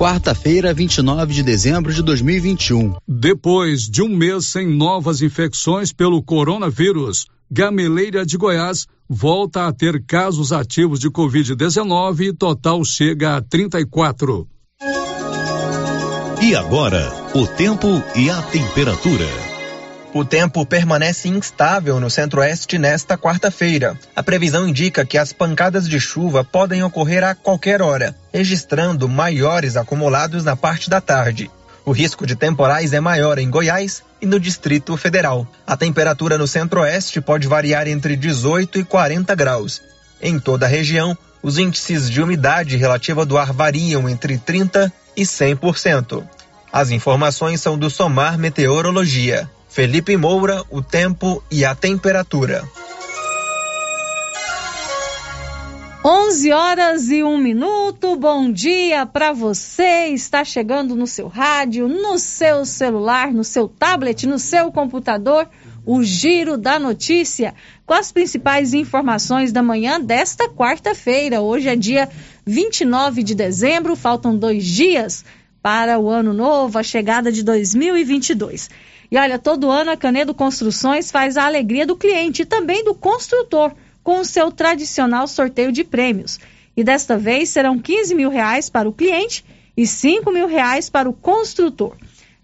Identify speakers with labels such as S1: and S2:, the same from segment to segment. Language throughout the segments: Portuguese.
S1: Quarta-feira, 29 de dezembro de 2021.
S2: Depois de um mês sem novas infecções pelo coronavírus, Gameleira de Goiás volta a ter casos ativos de Covid-19 e total chega a 34.
S3: E agora, o tempo e a temperatura.
S4: O tempo permanece instável no centro-oeste nesta quarta-feira. A previsão indica que as pancadas de chuva podem ocorrer a qualquer hora, registrando maiores acumulados na parte da tarde. O risco de temporais é maior em Goiás e no Distrito Federal. A temperatura no centro-oeste pode variar entre 18 e 40 graus. Em toda a região, os índices de umidade relativa do ar variam entre 30 e 100%. As informações são do Somar Meteorologia. Felipe Moura, o tempo e a temperatura.
S5: 11 horas e um minuto. Bom dia para você. Está chegando no seu rádio, no seu celular, no seu tablet, no seu computador. O Giro da Notícia com as principais informações da manhã desta quarta-feira. Hoje é dia 29 de dezembro, faltam dois dias para o ano novo, a chegada de 2022. E olha, todo ano a Canedo Construções faz a alegria do cliente e também do construtor com o seu tradicional sorteio de prêmios. E desta vez serão 15 mil reais para o cliente e 5 mil reais para o construtor.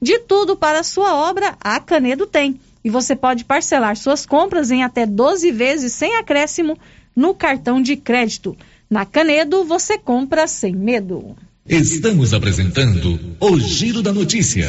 S5: De tudo para a sua obra, a Canedo tem. E você pode parcelar suas compras em até 12 vezes sem acréscimo no cartão de crédito. Na Canedo, você compra sem medo.
S6: Estamos apresentando o Giro da Notícia.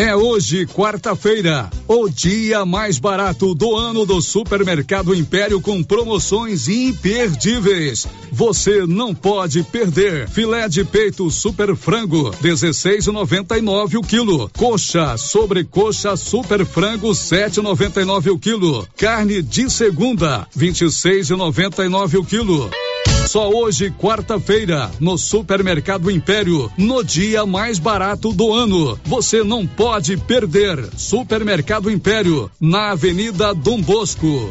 S2: É hoje, quarta-feira, o dia mais barato do ano do Supermercado Império com promoções imperdíveis. Você não pode perder. Filé de peito super frango, 16,99 o quilo. Coxa, sobrecoxa super frango, 7,99 o quilo. Carne de segunda, 26,99 o quilo. Só hoje, quarta-feira, no Supermercado Império, no dia mais barato do ano. Você não pode perder. Supermercado Império, na Avenida Dom Bosco.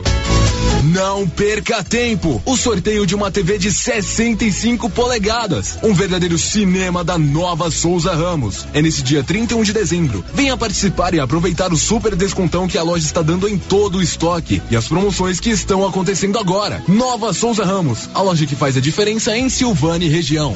S7: Não perca tempo! O sorteio de uma TV de 65 polegadas. Um verdadeiro cinema da nova Souza Ramos. É nesse dia 31 de dezembro. Venha participar e aproveitar o super descontão que a loja está dando em todo o estoque e as promoções que estão acontecendo agora. Nova Souza Ramos, a loja que faz a diferença em Silvânia e região.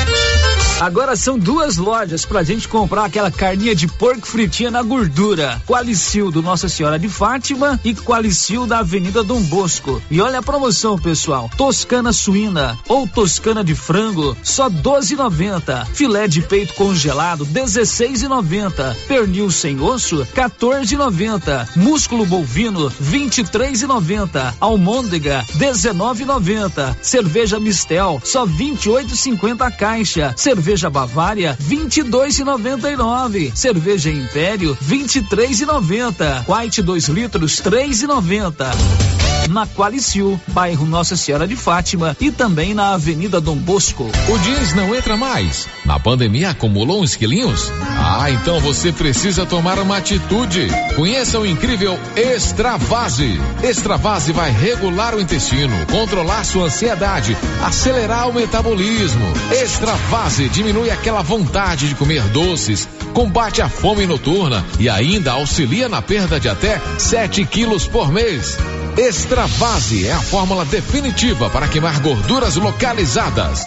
S8: Agora são duas lojas pra gente comprar aquela carninha de porco fritinha na gordura. Qualicil do Nossa Senhora de Fátima e Qualicil da Avenida Dom Bosco. E olha a promoção, pessoal. Toscana suína ou toscana de frango, só 12,90. Filé de peito congelado, 16,90. Pernil sem osso, 14,90. Músculo bovino, 23,90. Almôndega, 19,90. Cerveja Mistel, só 28,50 a caixa. Cerveja Bavária, 22,99. Cerveja Império, 23,90. White 2 litros, 3,90 na Qualicil, bairro Nossa Senhora de Fátima e também na Avenida Dom Bosco.
S9: O jeans não entra mais. Na pandemia acumulou uns quilinhos? Ah, então você precisa tomar uma atitude. Conheça o incrível Extravase. Extravase vai regular o intestino, controlar sua ansiedade, acelerar o metabolismo. Extravase diminui aquela vontade de comer doces, combate a fome noturna e ainda auxilia na perda de até 7 quilos por mês. Extravase é a fórmula definitiva para queimar gorduras localizadas.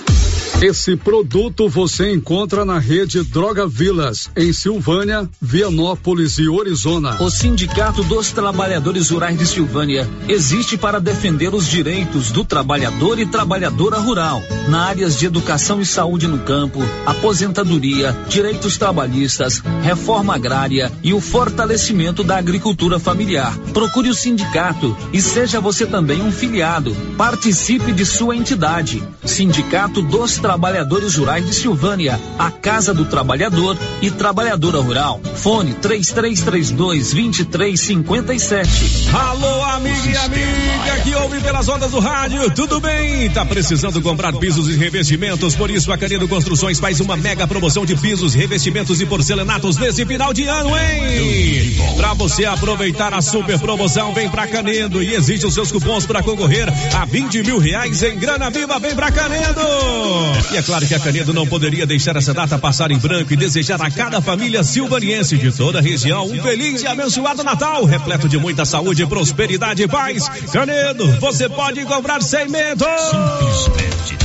S2: Esse produto você encontra na rede Droga Vilas, em Silvânia, Vianópolis e Orizona.
S8: O Sindicato dos Trabalhadores Rurais de Silvânia existe para defender os direitos do trabalhador e trabalhadora rural, na áreas de educação e saúde no campo, aposentadoria, direitos trabalhistas, reforma agrária e o fortalecimento da agricultura familiar. Procure o sindicato e seja você também um filiado. Participe de sua entidade. Sindicato dos Trabalhadores Rurais de Silvânia, a Casa do Trabalhador e Trabalhadora Rural. Fone 3332 2357.
S10: Alô, amiga e amiga que ouve pelas ondas do rádio, tudo bem? Tá precisando comprar pisos e revestimentos? Por isso a Canedo Construções faz uma mega promoção de pisos, revestimentos e porcelanatos nesse final de ano, hein? Pra você aproveitar a super promoção, vem pra Canedo e exige os seus cupons para concorrer a 20 mil reais em grana viva, vem pra Canedo! E é claro que a Canedo não poderia deixar essa data passar em branco e desejar a cada família silvaniense de toda a região um feliz e abençoado Natal, repleto de muita saúde, prosperidade e paz. Canedo, você pode comprar sem medo! Simplesmente.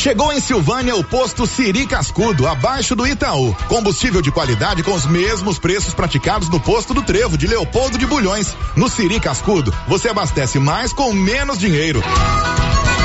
S11: Chegou em Silvânia o posto Siri Cascudo, abaixo do Itaú. Combustível de qualidade com os mesmos preços praticados no posto do Trevo de Leopoldo de Bulhões. No Siri Cascudo, você abastece mais com menos dinheiro.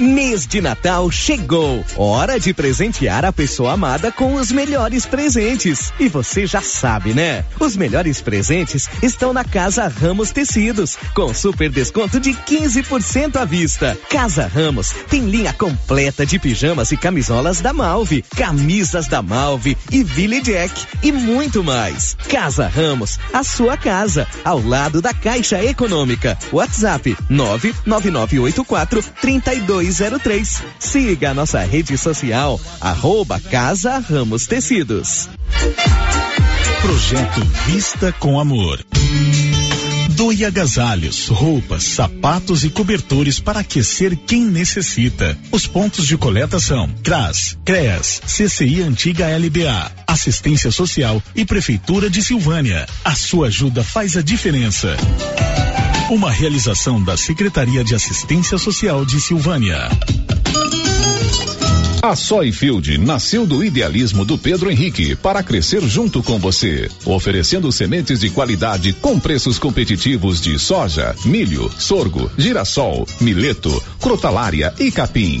S12: Mês de Natal chegou. Hora de presentear a pessoa amada com os melhores presentes. E você já sabe, né? Os melhores presentes estão na Casa Ramos Tecidos, com super desconto de 15% à vista. Casa Ramos tem linha completa de pijamas e camisolas da Malve, camisas da Malve e Ville Jack e muito mais. Casa Ramos, a sua casa, ao lado da Caixa Econômica. WhatsApp 99984 32 3203. Siga a nossa rede social, arroba Casa Ramos Tecidos.
S13: Projeto Vista com Amor. Doe agasalhos, roupas, sapatos e cobertores para aquecer quem necessita. Os pontos de coleta são CRAS, CREAS, CCI Antiga LBA, Assistência Social e Prefeitura de Silvânia. A sua ajuda faz a diferença. Uma realização da Secretaria de Assistência Social de Silvânia.
S9: A Soyfield nasceu do idealismo do Pedro Henrique para crescer junto com você, oferecendo sementes de qualidade com preços competitivos de soja, milho, sorgo, girassol, mileto, crotalária e capim.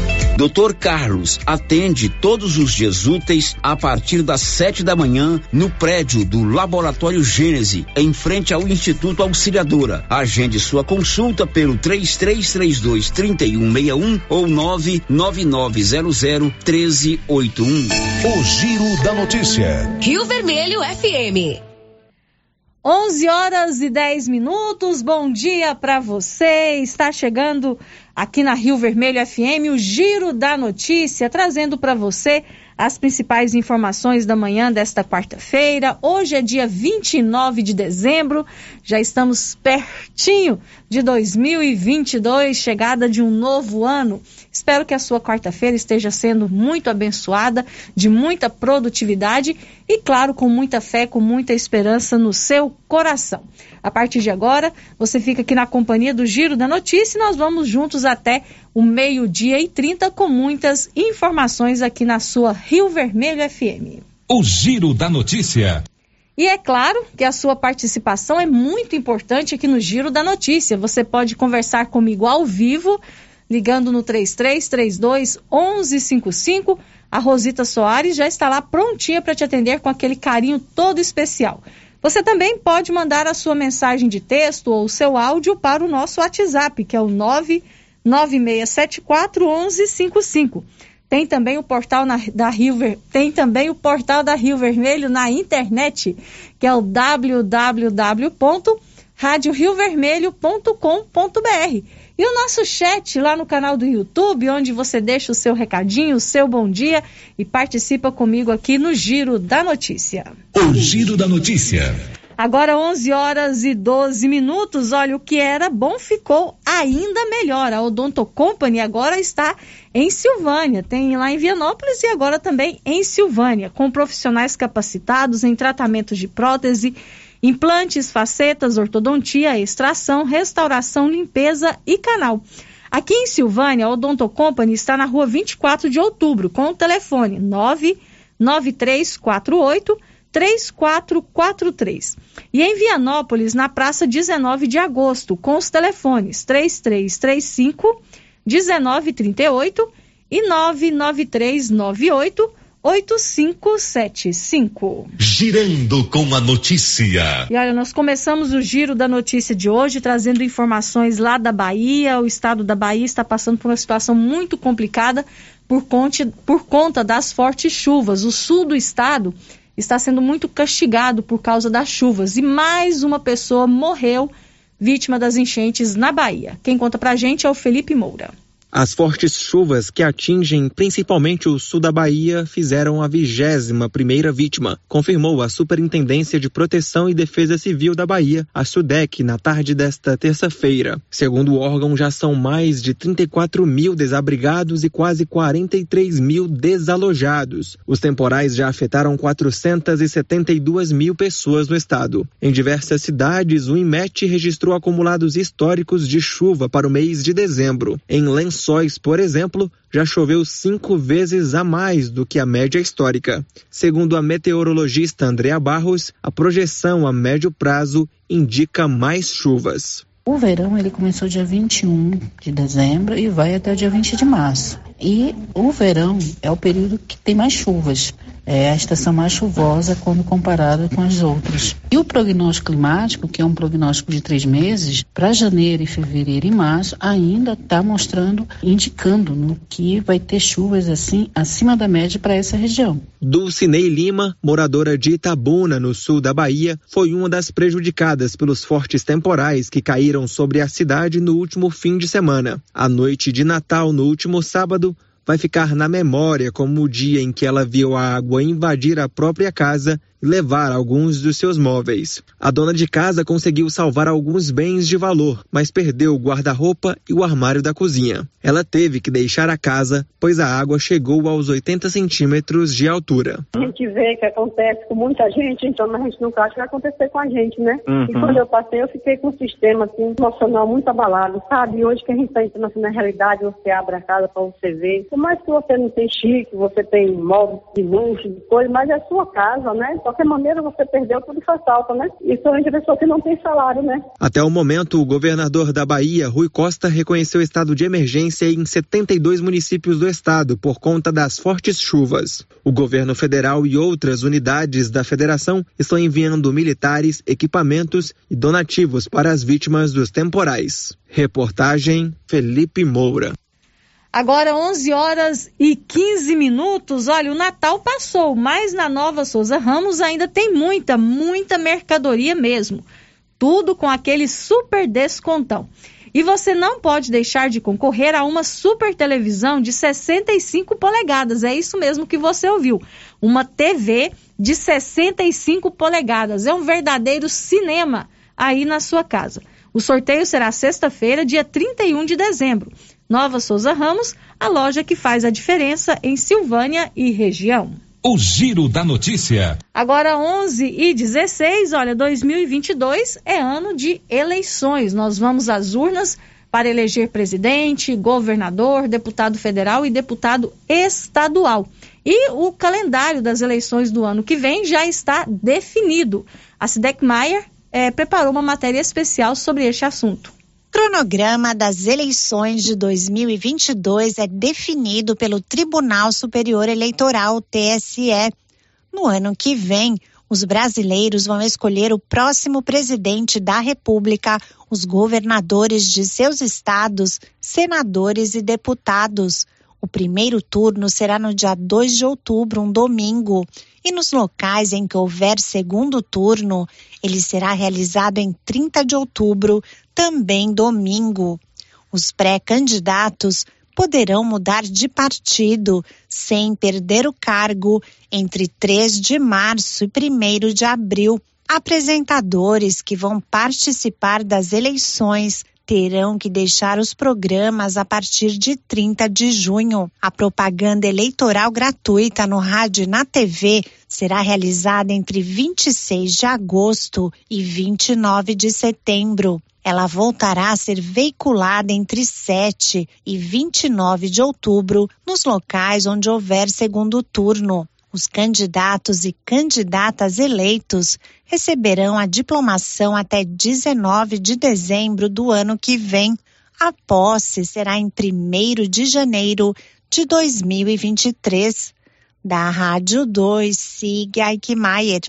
S14: Doutor Carlos atende todos os dias úteis a partir das sete da manhã no prédio do Laboratório Gênese, em frente ao Instituto Auxiliadora. Agende sua consulta pelo 3332 3161 ou 99900 1381.
S15: O Giro da Notícia.
S16: Rio Vermelho FM.
S5: 11 horas e 10 minutos. Bom dia para você. Está chegando aqui na Rio Vermelho FM o Giro da Notícia, trazendo para você as principais informações da manhã desta quarta-feira. Hoje é dia 29 de dezembro, já estamos pertinho de 2022, chegada de um novo ano. Espero que a sua quarta-feira esteja sendo muito abençoada, de muita produtividade e, claro, com muita fé, com muita esperança no seu coração. A partir de agora, você fica aqui na companhia do Giro da Notícia e nós vamos juntos até o meio-dia e 30 com muitas informações aqui na sua Rio Vermelho FM.
S17: O Giro da Notícia.
S5: E é claro que a sua participação é muito importante aqui no Giro da Notícia. Você pode conversar comigo ao vivo, ligando no 3332 1155. A Rosita Soares já está lá prontinha para te atender com aquele carinho todo especial. Você também pode mandar a sua mensagem de texto ou o seu áudio para o nosso WhatsApp, que é o 99674 1155. Tem também o portal na, da Rio Ver, tem também o portal da Rio Vermelho na internet, que é o www.radioriovermelho.com.br. E o nosso chat lá no canal do YouTube, onde você deixa o seu recadinho, o seu bom dia e participa comigo aqui no Giro da Notícia.
S17: O Giro da Notícia.
S5: Agora 11 horas e 12 minutos. Olha, o que era bom ficou ainda melhor. A Odonto Company agora está em Silvânia. Tem lá em Vianópolis e agora também em Silvânia, com profissionais capacitados em tratamentos de prótese implantes, facetas, ortodontia, extração, restauração, limpeza e canal. Aqui em Silvânia, a Odonto Company está na rua 24 de outubro, com o telefone 99348 3443. E em Vianópolis, na praça 19 de agosto, com os telefones 3335 1938 e 99398 8575.
S17: Girando com a notícia.
S5: E olha, nós começamos o giro da notícia de hoje trazendo informações lá da Bahia. O estado da Bahia está passando por uma situação muito complicada por, conte, por conta das fortes chuvas. O sul do estado está sendo muito castigado por causa das chuvas e mais uma pessoa morreu vítima das enchentes na Bahia. Quem conta pra gente é o Felipe Moura.
S4: As fortes chuvas que atingem principalmente o sul da Bahia fizeram a vigésima primeira vítima, confirmou a Superintendência de Proteção e Defesa Civil da Bahia, a SUDEC, na tarde desta terça-feira. Segundo o órgão, já são mais de 34 mil desabrigados e quase 43 mil desalojados. Os temporais já afetaram 472 mil pessoas no estado. Em diversas cidades, o IMET registrou acumulados históricos de chuva para o mês de dezembro. Em Lençóis, Lençóis, por exemplo, já choveu cinco vezes a mais do que a média histórica. Segundo a meteorologista Andrea Barros, a projeção a médio prazo indica mais chuvas.
S18: O verão ele começou dia 21 de dezembro e vai até o dia 20 de março. E o verão é o período que tem mais chuvas é a estação mais chuvosa quando comparada com as outras. E o prognóstico climático, que é um prognóstico de três meses, para janeiro, fevereiro e março, ainda está mostrando, indicando no que vai ter chuvas assim acima da média para essa região.
S4: Dulcinei Lima, moradora de Itabuna, no sul da Bahia, foi uma das prejudicadas pelos fortes temporais que caíram sobre a cidade no último fim de semana. A noite de Natal, no último sábado, vai ficar na memória como o dia em que ela viu a água invadir a própria casa levar alguns dos seus móveis. A dona de casa conseguiu salvar alguns bens de valor, mas perdeu o guarda-roupa e o armário da cozinha. Ela teve que deixar a casa, pois a água chegou aos 80 centímetros de altura.
S19: A gente vê que acontece com muita gente, então a gente nunca acha que vai acontecer com a gente, né? Uhum. E quando eu passei, eu fiquei com o sistema assim, emocional muito abalado, sabe? Hoje que a gente está entrando assim, na realidade, você abre a casa para você ver. Por mais que você não tem chique, você tem móveis de luxo, de coisa, mas é sua casa, né? Então, qualquer maneira você perdeu tudo faz falta, né? Isso é a pessoa que não tem salário, né?
S4: Até o momento, o governador da Bahia, Rui Costa, reconheceu estado de emergência em 72 municípios do estado por conta das fortes chuvas. O governo federal e outras unidades da federação estão enviando militares, equipamentos e donativos para as vítimas dos temporais. Reportagem Felipe Moura.
S5: Agora 11 horas e 15 minutos. Olha, o Natal passou, mas na Nova Souza Ramos ainda tem muita, muita mercadoria mesmo. Tudo com aquele super descontão. E você não pode deixar de concorrer a uma super televisão de 65 polegadas. É isso mesmo que você ouviu. Uma TV de 65 polegadas. É um verdadeiro cinema aí na sua casa. O sorteio será sexta-feira, dia 31 de dezembro. Nova Souza Ramos, a loja que faz a diferença em Silvânia e região.
S17: O Giro da Notícia.
S5: Agora 11 e 16, olha, 2022 é ano de eleições. Nós vamos às urnas para eleger presidente, governador, deputado federal e deputado estadual. E o calendário das eleições do ano que vem já está definido. A Sidek Maier é, preparou uma matéria especial sobre este assunto
S20: cronograma das eleições de 2022 é definido pelo Tribunal Superior Eleitoral, TSE. No ano que vem, os brasileiros vão escolher o próximo presidente da República, os governadores de seus estados, senadores e deputados. O primeiro turno será no dia 2 de outubro, um domingo. E nos locais em que houver segundo turno, ele será realizado em 30 de outubro, também domingo. Os pré-candidatos poderão mudar de partido sem perder o cargo entre 3 de março e 1 de abril. Apresentadores que vão participar das eleições terão que deixar os programas a partir de 30 de junho. A propaganda eleitoral gratuita no rádio e na TV será realizada entre 26 de agosto e 29 de setembro. Ela voltará a ser veiculada entre 7 e 29 de outubro nos locais onde houver segundo turno. Os candidatos e candidatas eleitos receberão a diplomação até 19 de dezembro do ano que vem. A posse será em 1 de janeiro de 2023. Da Rádio 2, siga Ike Maier.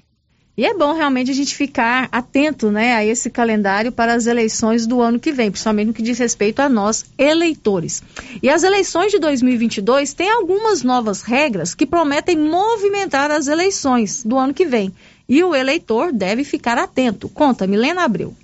S5: E é bom realmente a gente ficar atento né, a esse calendário para as eleições do ano que vem, principalmente no que diz respeito a nós, eleitores. E as eleições de 2022 têm algumas novas regras que prometem movimentar as eleições do ano que vem. E o eleitor deve ficar atento. Conta, Milena Abreu.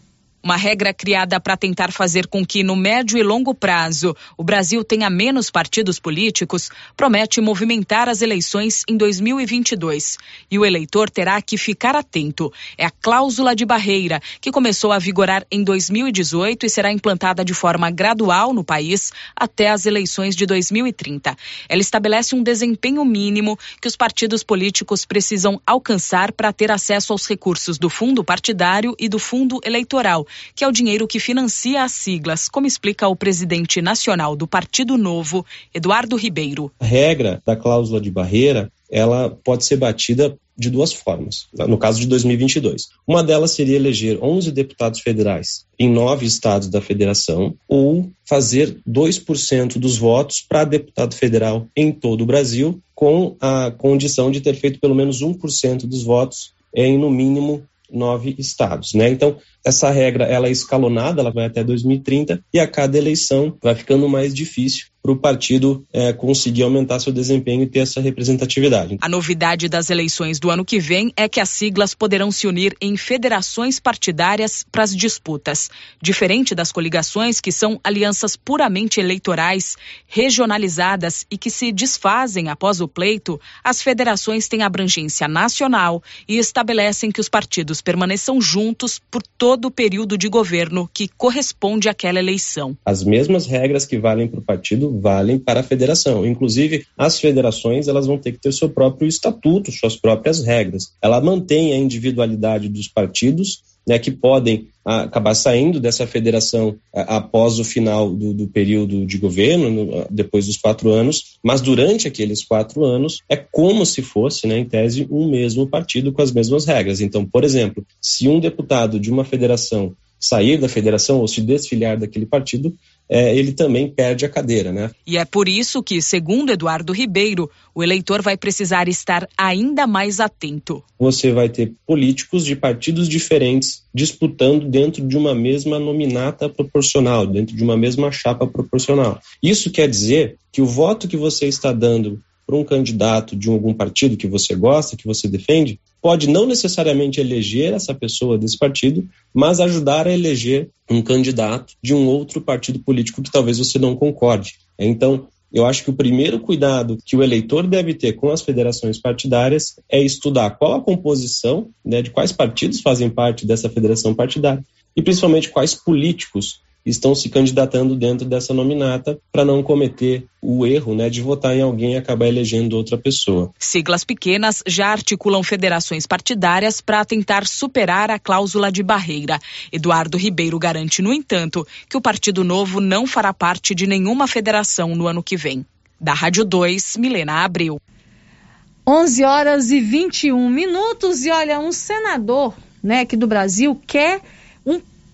S21: Uma regra criada para tentar fazer com que, no médio e longo prazo, o Brasil tenha menos partidos políticos, promete movimentar as eleições em 2022. E o eleitor terá que ficar atento. É a cláusula de barreira, que começou a vigorar em 2018 e será implantada de forma gradual no país até as eleições de 2030. Ela estabelece um desempenho mínimo que os partidos políticos precisam alcançar para ter acesso aos recursos do fundo partidário e do fundo eleitoral que é o dinheiro que financia as siglas, como explica o presidente nacional do Partido Novo, Eduardo Ribeiro.
S22: A regra da cláusula de barreira ela pode ser batida de duas formas, no caso de 2022. Uma delas seria eleger 11 deputados federais em nove estados da federação ou fazer 2% dos votos para deputado federal em todo o Brasil, com a condição de ter feito pelo menos 1% dos votos em, no mínimo, nove estados, né? Então, essa regra ela é escalonada, ela vai até 2030 e a cada eleição vai ficando mais difícil para o partido é, conseguir aumentar seu desempenho e ter essa representatividade.
S21: A novidade das eleições do ano que vem é que as siglas poderão se unir em federações partidárias para as disputas. Diferente das coligações, que são alianças puramente eleitorais, regionalizadas e que se desfazem após o pleito, as federações têm abrangência nacional e estabelecem que os partidos permaneçam juntos por todo o período de governo que corresponde àquela eleição.
S22: As mesmas regras que valem para o partido valem para a federação. Inclusive, as federações elas vão ter que ter seu próprio estatuto, suas próprias regras. Ela mantém a individualidade dos partidos, né, que podem ah, acabar saindo dessa federação ah, após o final do, do período de governo, no, depois dos quatro anos, mas durante aqueles quatro anos é como se fosse, né, em tese, um mesmo partido com as mesmas regras. Então, por exemplo, se um deputado de uma federação sair da federação ou se desfiliar daquele partido, é, ele também perde a cadeira, né?
S21: E é por isso que, segundo Eduardo Ribeiro, o eleitor vai precisar estar ainda mais atento.
S22: Você vai ter políticos de partidos diferentes disputando dentro de uma mesma nominata proporcional, dentro de uma mesma chapa proporcional. Isso quer dizer que o voto que você está dando para um candidato de algum partido que você gosta, que você defende, pode não necessariamente eleger essa pessoa desse partido, mas ajudar a eleger um candidato de um outro partido político que talvez você não concorde. Então, eu acho que o primeiro cuidado que o eleitor deve ter com as federações partidárias é estudar qual a composição, né, de quais partidos fazem parte dessa federação partidária e principalmente quais políticos estão se candidatando dentro dessa nominata para não cometer o erro né, de votar em alguém e acabar elegendo outra pessoa.
S21: Siglas pequenas já articulam federações partidárias para tentar superar a cláusula de barreira. Eduardo Ribeiro garante, no entanto, que o Partido Novo não fará parte de nenhuma federação no ano que vem. Da Rádio 2, Milena Abreu.
S5: 11 horas e 21 minutos e olha, um senador, né, aqui do Brasil quer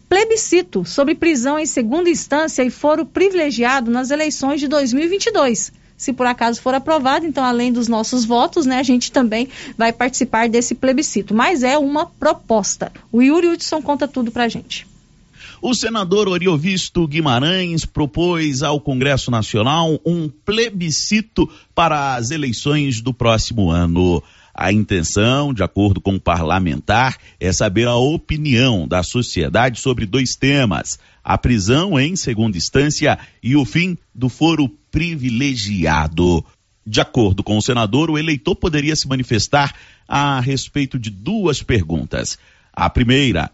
S5: plebiscito sobre prisão em segunda instância e foro privilegiado nas eleições de 2022. Se por acaso for aprovado, então além dos nossos votos, né, a gente também vai participar desse plebiscito. Mas é uma proposta. O Yuri Hudson conta tudo pra gente.
S23: O senador Oriovisto Guimarães propôs ao Congresso Nacional um plebiscito para as eleições do próximo ano. A intenção, de acordo com o parlamentar, é saber a opinião da sociedade sobre dois temas: a prisão em segunda instância e o fim do foro privilegiado. De acordo com o senador, o eleitor poderia se manifestar a respeito de duas perguntas. A primeira,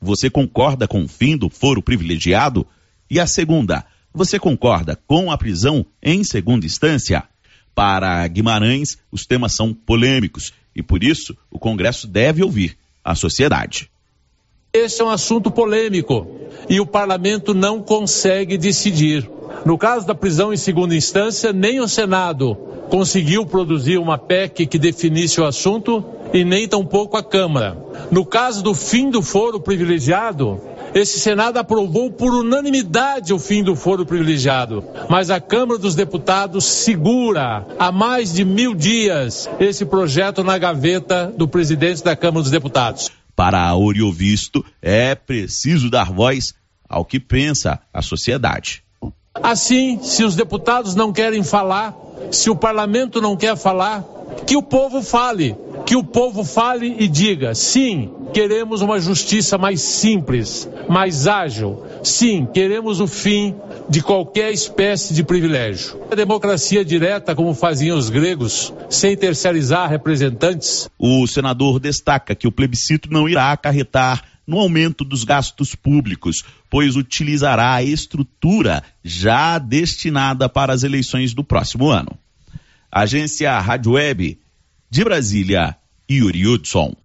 S23: você concorda com o fim do foro privilegiado? E a segunda, você concorda com a prisão em segunda instância? Para Guimarães, os temas são polêmicos e, por isso, o Congresso deve ouvir a sociedade.
S24: Esse é um assunto polêmico e o parlamento não consegue decidir. No caso da prisão em segunda instância, nem o Senado conseguiu produzir uma PEC que definisse o assunto e nem tampouco a Câmara. No caso do fim do foro privilegiado, esse Senado aprovou por unanimidade o fim do foro privilegiado, mas a Câmara dos Deputados segura há mais de mil dias esse projeto na gaveta do presidente da Câmara dos Deputados.
S23: Para Oriovisto, é preciso dar voz ao que pensa a sociedade.
S24: Assim, se os deputados não querem falar, se o parlamento não quer falar, que o povo fale que o povo fale e diga: sim, queremos uma justiça mais simples, mais ágil. Sim, queremos o fim de qualquer espécie de privilégio. A democracia direta, como faziam os gregos, sem terceirizar representantes.
S23: O senador destaca que o plebiscito não irá acarretar no aumento dos gastos públicos, pois utilizará a estrutura já destinada para as eleições do próximo ano. Agência Rádio Web de Brasília, Yuri Hudson.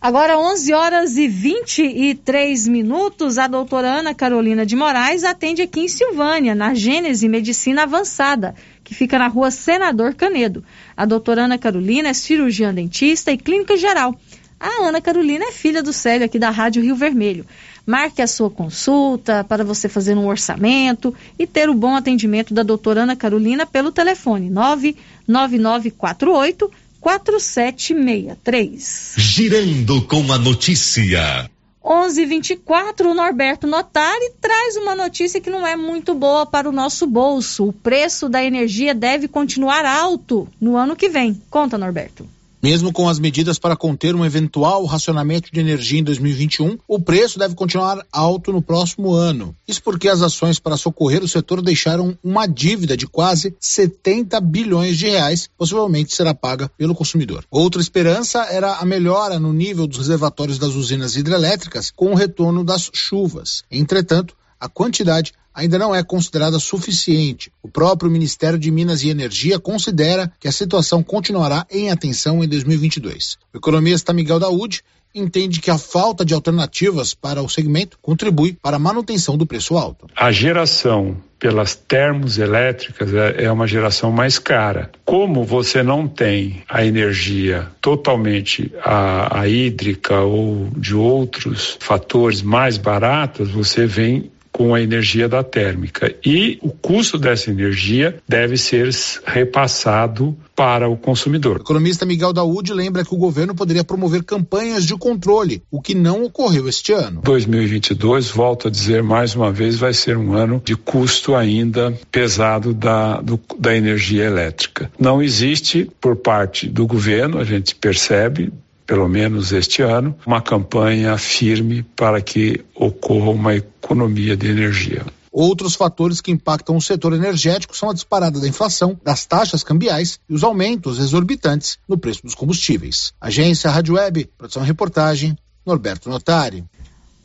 S5: Agora, 11 horas e 23 minutos, a doutora Ana Carolina de Moraes atende aqui em Silvânia, na Gênese Medicina Avançada, que fica na rua Senador Canedo. A doutora Ana Carolina é cirurgiã dentista e clínica geral. A Ana Carolina é filha do Célio aqui da Rádio Rio Vermelho. Marque a sua consulta para você fazer um orçamento e ter o bom atendimento da doutora Ana Carolina pelo telefone 99948 4763.
S15: Girando com a notícia.
S5: 11:24 o Norberto Notari traz uma notícia que não é muito boa para o nosso bolso. O preço da energia deve continuar alto no ano que vem. Conta, Norberto.
S25: Mesmo com as medidas para conter um eventual racionamento de energia em 2021, o preço deve continuar alto no próximo ano. Isso porque as ações para socorrer o setor deixaram uma dívida de quase 70 bilhões de reais, possivelmente será paga pelo consumidor. Outra esperança era a melhora no nível dos reservatórios das usinas hidrelétricas com o retorno das chuvas. Entretanto, a quantidade ainda não é considerada suficiente. O próprio Ministério de Minas e Energia considera que a situação continuará em atenção em 2022. O economista Miguel Daúde entende que a falta de alternativas para o segmento contribui para a manutenção do preço alto.
S26: A geração pelas termoelétricas é, é uma geração mais cara. Como você não tem a energia totalmente a, a hídrica ou de outros fatores mais baratas, você vem com a energia da térmica. E o custo dessa energia deve ser repassado para o consumidor.
S25: O economista Miguel Daúde lembra que o governo poderia promover campanhas de controle, o que não ocorreu este ano.
S26: 2022, volto a dizer mais uma vez, vai ser um ano de custo ainda pesado da, do, da energia elétrica. Não existe por parte do governo, a gente percebe, pelo menos este ano, uma campanha firme para que ocorra uma economia de energia.
S25: Outros fatores que impactam o setor energético são a disparada da inflação, das taxas cambiais e os aumentos exorbitantes no preço dos combustíveis. Agência Rádio Web, produção e reportagem, Norberto Notari.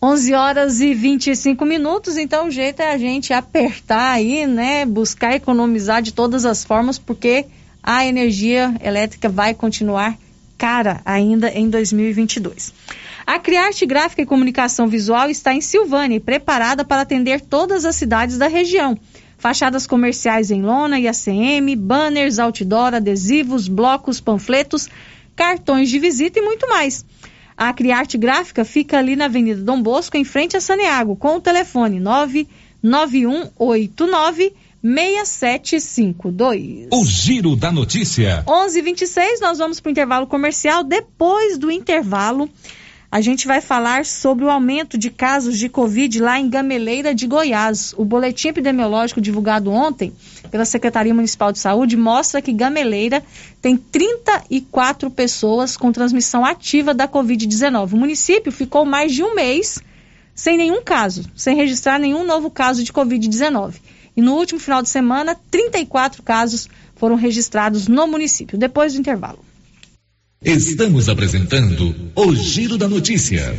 S5: 11 horas e 25 minutos, então o jeito é a gente apertar aí, né? Buscar economizar de todas as formas, porque a energia elétrica vai continuar cara ainda em 2022. A Criarte Gráfica e Comunicação Visual está em Silvânia e preparada para atender todas as cidades da região. Fachadas comerciais em lona e ACM, banners, outdoor, adesivos, blocos, panfletos, cartões de visita e muito mais. A Criarte Gráfica fica ali na Avenida Dom Bosco, em frente a Saneago, com o telefone 99189 6752.
S15: O Giro da Notícia.
S5: 11:26 nós vamos para o intervalo comercial. Depois do intervalo, a gente vai falar sobre o aumento de casos de Covid lá em Gameleira de Goiás. O boletim epidemiológico divulgado ontem pela Secretaria Municipal de Saúde mostra que Gameleira tem 34 pessoas com transmissão ativa da Covid-19. O município ficou mais de um mês sem nenhum caso, sem registrar nenhum novo caso de Covid-19 e no último final de semana, 34 casos foram registrados no município. Depois do intervalo.
S15: Estamos apresentando o Giro da Notícia.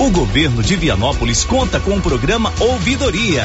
S27: O governo de Vianópolis conta com o programa Ouvidoria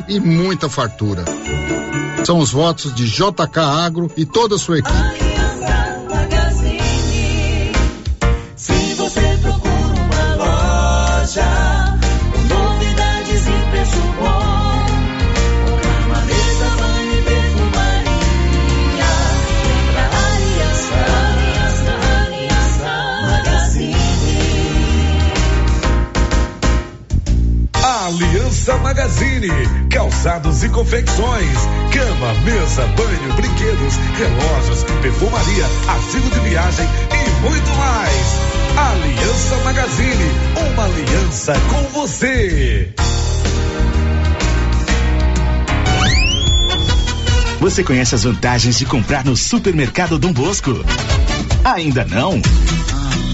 S28: e muita fartura. São os votos de JK Agro e toda a sua equipe.
S29: Magazine, calçados e confecções, cama, mesa, banho, brinquedos, relógios, perfumaria, artigo de viagem e muito mais. Aliança Magazine, uma aliança com você.
S3: Você conhece as vantagens de comprar no supermercado Dom Bosco? Ainda não?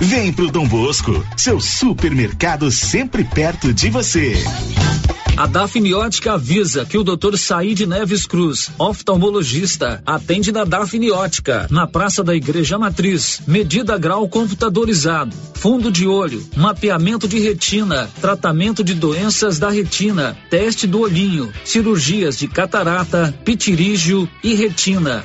S3: Vem pro Dom Bosco, seu supermercado sempre perto de você.
S8: A Dafniótica avisa que o Dr. Saíde Neves Cruz, oftalmologista, atende na Dafniótica, na Praça da Igreja Matriz. Medida grau computadorizado, fundo de olho, mapeamento de retina, tratamento de doenças da retina, teste do olhinho, cirurgias de catarata, pitirígio e retina.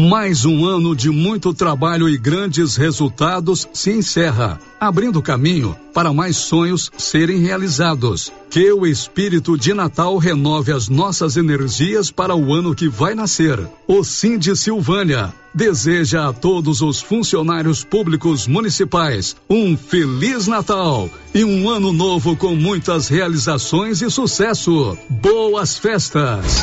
S2: Mais um ano de muito trabalho e grandes resultados se encerra, abrindo caminho para mais sonhos serem realizados. Que o espírito de Natal renove as nossas energias para o ano que vai nascer. O Sim de Silvânia deseja a todos os funcionários públicos municipais um feliz Natal e um ano novo com muitas realizações e sucesso. Boas festas!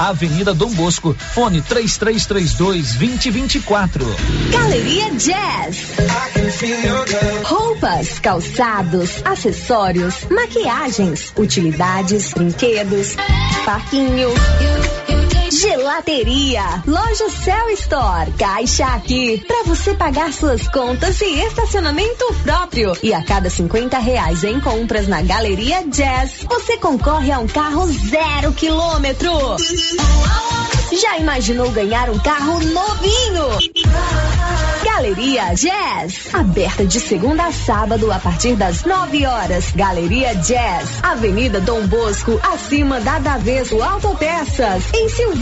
S8: Avenida Dom Bosco, fone 3332 2024.
S30: Galeria Jazz. Roupas, calçados, acessórios, maquiagens, utilidades, brinquedos, parquinho. Gelateria, Loja Cell Store, Caixa Aqui, para você pagar suas contas e estacionamento próprio. E a cada 50 reais em compras na Galeria Jazz, você concorre a um carro zero quilômetro. Já imaginou ganhar um carro novinho? Galeria Jazz, aberta de segunda a sábado a partir das 9 horas. Galeria Jazz, Avenida Dom Bosco, acima da Daveso Autopeças, em Silvânia.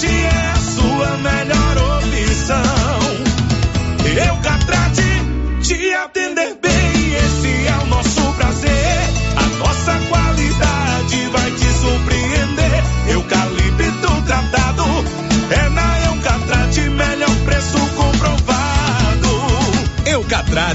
S29: te amo.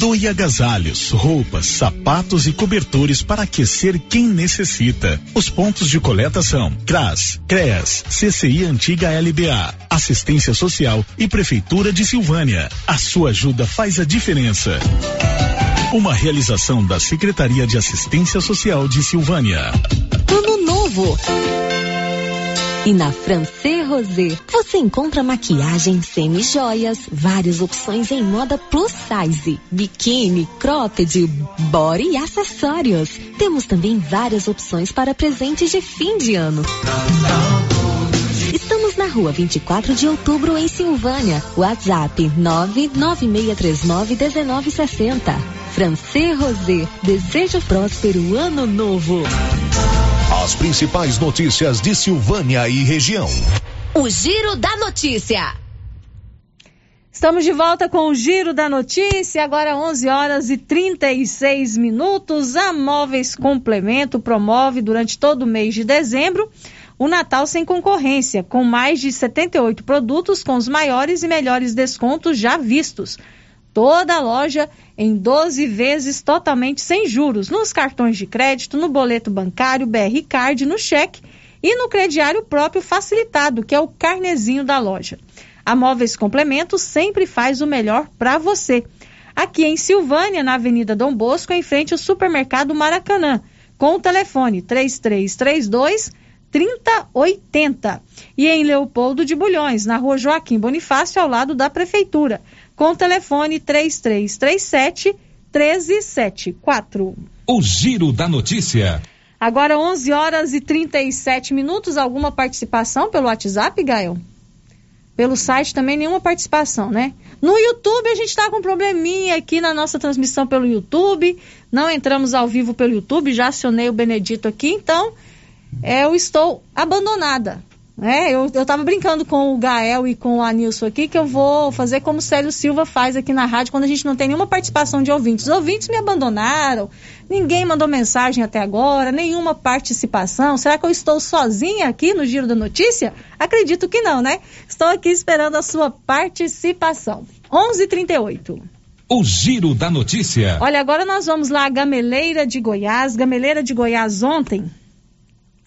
S13: Doe agasalhos, roupas, sapatos e cobertores para aquecer quem necessita. Os pontos de coleta são CRAS, CREAS, CCI Antiga LBA, Assistência Social e Prefeitura de Silvânia. A sua ajuda faz a diferença. Uma realização da Secretaria de Assistência Social de Silvânia.
S30: Ano novo. E na Francê Rosé, você encontra maquiagem semi-joias, várias opções em moda plus size, biquíni, cropped, body e acessórios. Temos também várias opções para presentes de fim de ano. Estamos na rua 24 de outubro, em Silvânia. WhatsApp 996391960. Francê Rosé, desejo próspero ano novo.
S15: As principais notícias de Silvânia e região.
S30: O Giro da Notícia.
S5: Estamos de volta com o Giro da Notícia, agora 11 horas e 36 minutos. A Móveis Complemento promove durante todo o mês de dezembro o Natal sem concorrência, com mais de 78 produtos com os maiores e melhores descontos já vistos. Toda a loja em 12 vezes totalmente sem juros, nos cartões de crédito, no boleto bancário, BR Card, no cheque e no crediário próprio facilitado, que é o carnezinho da loja. A Móveis Complemento sempre faz o melhor para você. Aqui em Silvânia, na Avenida Dom Bosco, em frente ao Supermercado Maracanã, com o telefone 3332 3080. E em Leopoldo de Bulhões, na rua Joaquim Bonifácio, ao lado da Prefeitura, com o telefone 3337 1374.
S27: O Giro da Notícia.
S5: Agora 11 horas e 37 minutos. Alguma participação pelo WhatsApp, Gael? Pelo site também nenhuma participação, né? No YouTube a gente está com um probleminha aqui na nossa transmissão pelo YouTube. Não entramos ao vivo pelo YouTube, já acionei o Benedito aqui, então é, eu estou abandonada. É, eu, eu tava brincando com o Gael e com o Anilson aqui que eu vou fazer como o Célio Silva faz aqui na rádio quando a gente não tem nenhuma participação de ouvintes. Os ouvintes me abandonaram, ninguém mandou mensagem até agora, nenhuma participação. Será que eu estou sozinha aqui no Giro da Notícia? Acredito que não, né? Estou aqui esperando a sua participação. 11:38.
S27: O Giro da Notícia.
S5: Olha, agora nós vamos lá, Gameleira de Goiás. Gameleira de Goiás ontem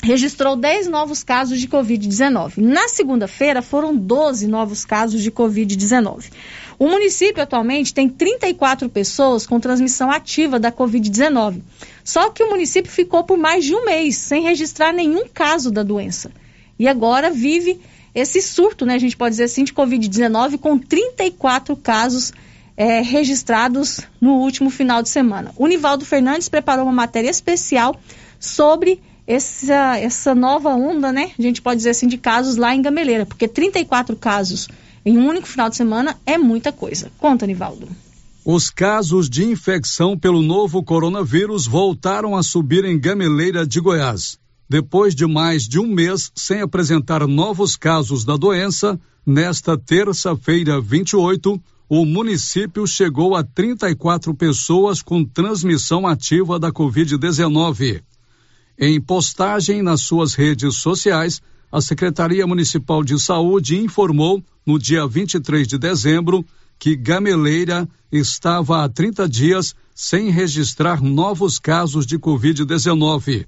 S5: registrou 10 novos casos de Covid-19. Na segunda-feira, foram 12 novos casos de Covid-19. O município atualmente tem 34 pessoas com transmissão ativa da Covid-19. Só que o município ficou por mais de um mês sem registrar nenhum caso da doença. E agora vive esse surto, né? A gente pode dizer assim, de Covid-19, com 34 casos é, registrados no último final de semana. O Nivaldo Fernandes preparou uma matéria especial sobre essa, essa nova onda, né? A gente pode dizer assim, de casos lá em Gameleira, porque 34 casos em um único final de semana é muita coisa. Conta, Nivaldo.
S2: Os casos de infecção pelo novo coronavírus voltaram a subir em Gameleira de Goiás. Depois de mais de um mês sem apresentar novos casos da doença, nesta terça-feira 28, o município chegou a 34 pessoas com transmissão ativa da Covid-19. Em postagem nas suas redes sociais, a Secretaria Municipal de Saúde informou, no dia 23 de dezembro, que Gameleira estava há 30 dias sem registrar novos casos de Covid-19.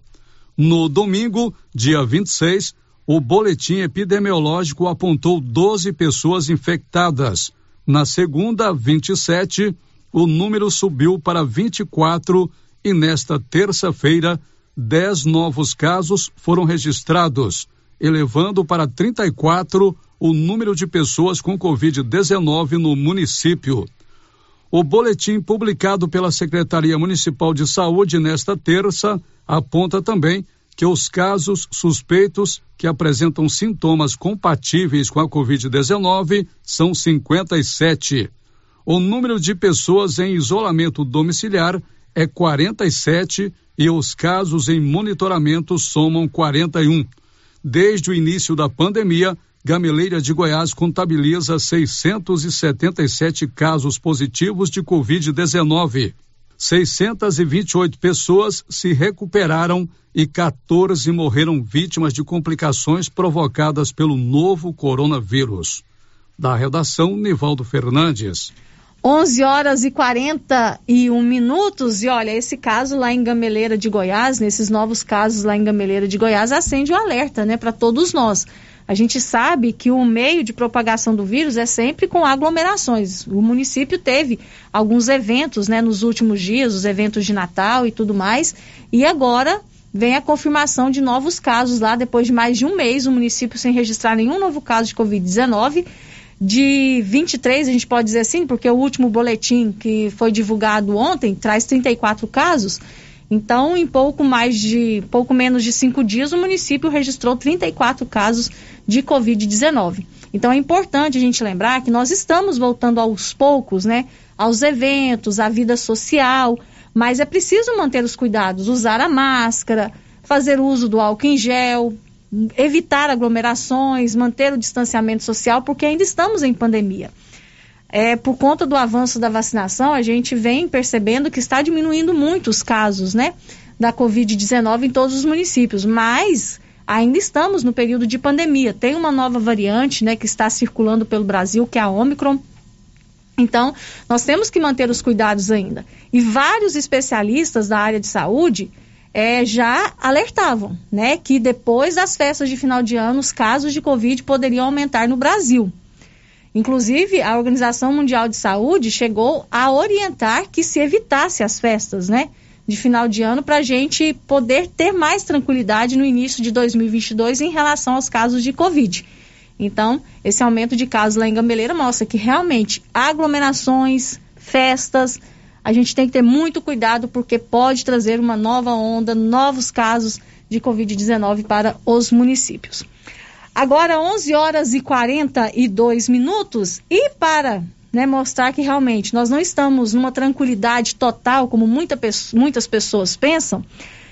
S2: No domingo, dia 26, o boletim epidemiológico apontou 12 pessoas infectadas. Na segunda, 27, o número subiu para 24 e nesta terça-feira, 10 novos casos foram registrados, elevando para 34 o número de pessoas com Covid-19 no município. O boletim publicado pela Secretaria Municipal de Saúde nesta terça aponta também que os casos suspeitos que apresentam sintomas compatíveis com a Covid-19 são 57. O número de pessoas em isolamento domiciliar é 47 e os casos em monitoramento somam 41. Desde o início da pandemia, Gameleira de Goiás contabiliza 677 casos positivos de Covid-19. 628 pessoas se recuperaram e 14 morreram vítimas de complicações provocadas pelo novo coronavírus. Da redação, Nivaldo Fernandes.
S5: 11 horas e 41 minutos. E olha, esse caso lá em Gameleira de Goiás, nesses novos casos lá em Gameleira de Goiás, acende o um alerta, né, para todos nós. A gente sabe que o meio de propagação do vírus é sempre com aglomerações. O município teve alguns eventos, né, nos últimos dias, os eventos de Natal e tudo mais, e agora vem a confirmação de novos casos lá, depois de mais de um mês, o município sem registrar nenhum novo caso de Covid-19. De 23, a gente pode dizer assim, porque o último boletim que foi divulgado ontem traz 34 casos. Então, em pouco mais de, pouco menos de cinco dias, o município registrou 34 casos de Covid-19. Então, é importante a gente lembrar que nós estamos voltando aos poucos, né, aos eventos, à vida social, mas é preciso manter os cuidados, usar a máscara, fazer uso do álcool em gel, evitar aglomerações, manter o distanciamento social, porque ainda estamos em pandemia é, por conta do avanço da vacinação, a gente vem percebendo que está diminuindo muito os casos, né, da Covid-19 em todos os municípios, mas ainda estamos no período de pandemia. Tem uma nova variante, né, que está circulando pelo Brasil, que é a Omicron. Então, nós temos que manter os cuidados ainda. E vários especialistas da área de saúde é, já alertavam, né, que depois das festas de final de ano, os casos de Covid poderiam aumentar no Brasil. Inclusive, a Organização Mundial de Saúde chegou a orientar que se evitasse as festas, né? De final de ano, para a gente poder ter mais tranquilidade no início de 2022 em relação aos casos de Covid. Então, esse aumento de casos lá em Gambeleira mostra que realmente aglomerações, festas, a gente tem que ter muito cuidado porque pode trazer uma nova onda, novos casos de Covid-19 para os municípios. Agora 11 horas e 42 minutos e para né, mostrar que realmente nós não estamos numa tranquilidade total, como muita, muitas pessoas pensam,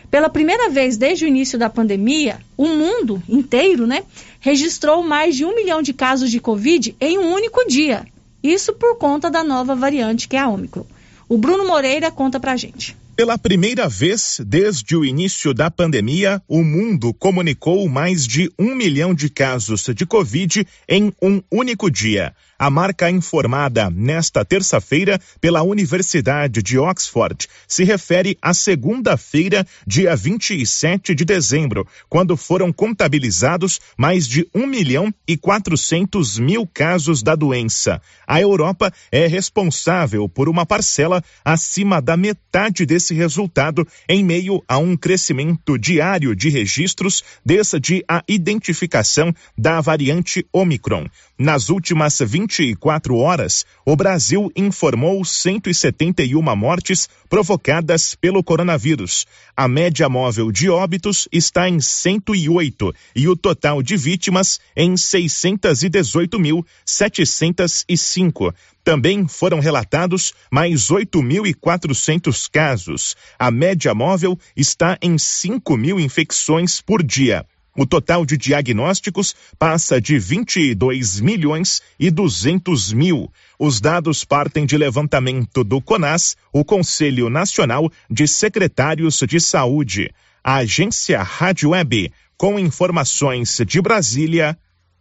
S5: pela primeira vez desde o início da pandemia, o mundo inteiro né, registrou mais de um milhão de casos de Covid em um único dia. Isso por conta da nova variante que é a Ômicron. O Bruno Moreira conta pra gente.
S31: Pela primeira vez desde o início da pandemia, o mundo comunicou mais de um milhão de casos de Covid em um único dia. A marca informada nesta terça-feira pela Universidade de Oxford se refere à segunda-feira, dia 27 de dezembro, quando foram contabilizados mais de 1 milhão e 400 mil casos da doença. A Europa é responsável por uma parcela acima da metade desse resultado, em meio a um crescimento diário de registros desde a identificação da variante Omicron. Nas últimas 24 horas, o Brasil informou 171 mortes provocadas pelo coronavírus. A média móvel de óbitos está em 108 e o total de vítimas em 618.705. Também foram relatados mais 8.400 casos. A média móvel está em 5 mil infecções por dia. O total de diagnósticos passa de 22 milhões e 200 mil. Os dados partem de levantamento do CONAS, o Conselho Nacional de Secretários de Saúde. A agência Rádio Web, com informações de Brasília,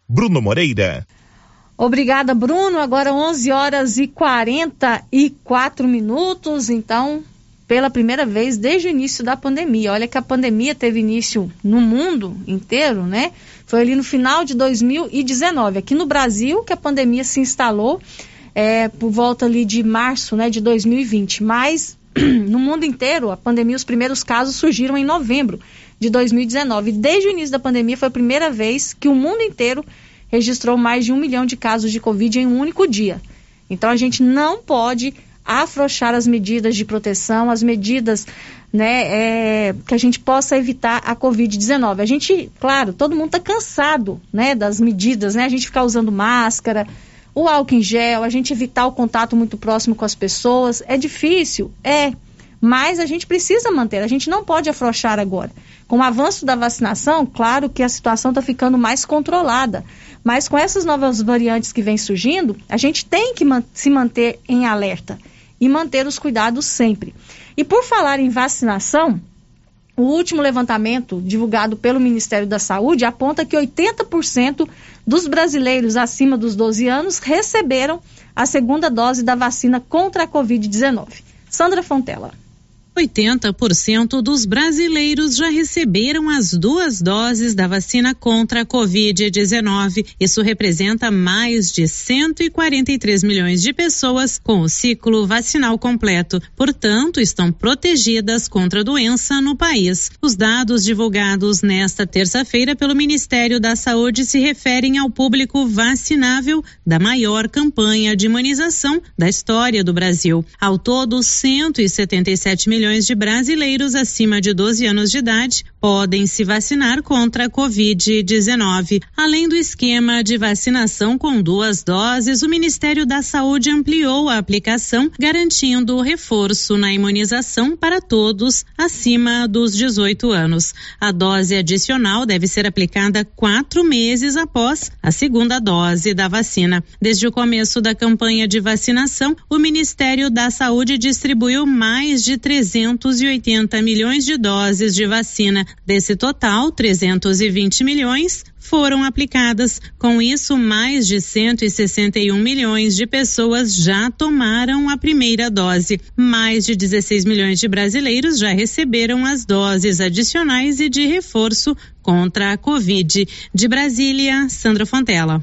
S31: Bruno Moreira.
S5: Obrigada, Bruno. Agora 11 horas e 44 minutos. Então, pela primeira vez desde o início da pandemia. Olha que a pandemia teve início no mundo inteiro, né? Foi ali no final de 2019. Aqui no Brasil, que a pandemia se instalou é, por volta ali de março né, de 2020. Mas no mundo inteiro, a pandemia, os primeiros casos surgiram em novembro de 2019. Desde o início da pandemia, foi a primeira vez que o mundo inteiro registrou mais de um milhão de casos de Covid em um único dia. Então a gente não pode afrouxar as medidas de proteção, as medidas né, é, que a gente possa evitar a Covid-19. A gente, claro, todo mundo está cansado né, das medidas, né? A gente ficar usando máscara, o álcool em gel, a gente evitar o contato muito próximo com as pessoas. É difícil? É. Mas a gente precisa manter, a gente não pode afrouxar agora. Com o avanço da vacinação, claro que a situação está ficando mais controlada. Mas com essas novas variantes que vêm surgindo, a gente tem que man se manter em alerta e manter os cuidados sempre. E por falar em vacinação, o último levantamento divulgado pelo Ministério da Saúde aponta que 80% dos brasileiros acima dos 12 anos receberam a segunda dose da vacina contra a Covid-19. Sandra Fontela.
S32: 80% dos brasileiros já receberam as duas doses da vacina contra a Covid-19. Isso representa mais de 143 milhões de pessoas com o ciclo vacinal completo. Portanto, estão protegidas contra a doença no país. Os dados divulgados nesta terça-feira pelo Ministério da Saúde se referem ao público vacinável da maior campanha de imunização da história do Brasil. Ao todo, 177 milhões milhões de brasileiros acima de 12 anos de idade podem se vacinar contra a Covid-19. Além do esquema de vacinação com duas doses, o Ministério da Saúde ampliou a aplicação, garantindo o reforço na imunização para todos acima dos 18 anos. A dose adicional deve ser aplicada quatro meses após a segunda dose da vacina. Desde o começo da campanha de vacinação, o Ministério da Saúde distribuiu mais de 300 380 milhões de doses de vacina. Desse total, 320 milhões foram aplicadas. Com isso, mais de 161 milhões de pessoas já tomaram a primeira dose. Mais de 16 milhões de brasileiros já receberam as doses adicionais e de reforço contra a Covid. De Brasília, Sandra Fontela.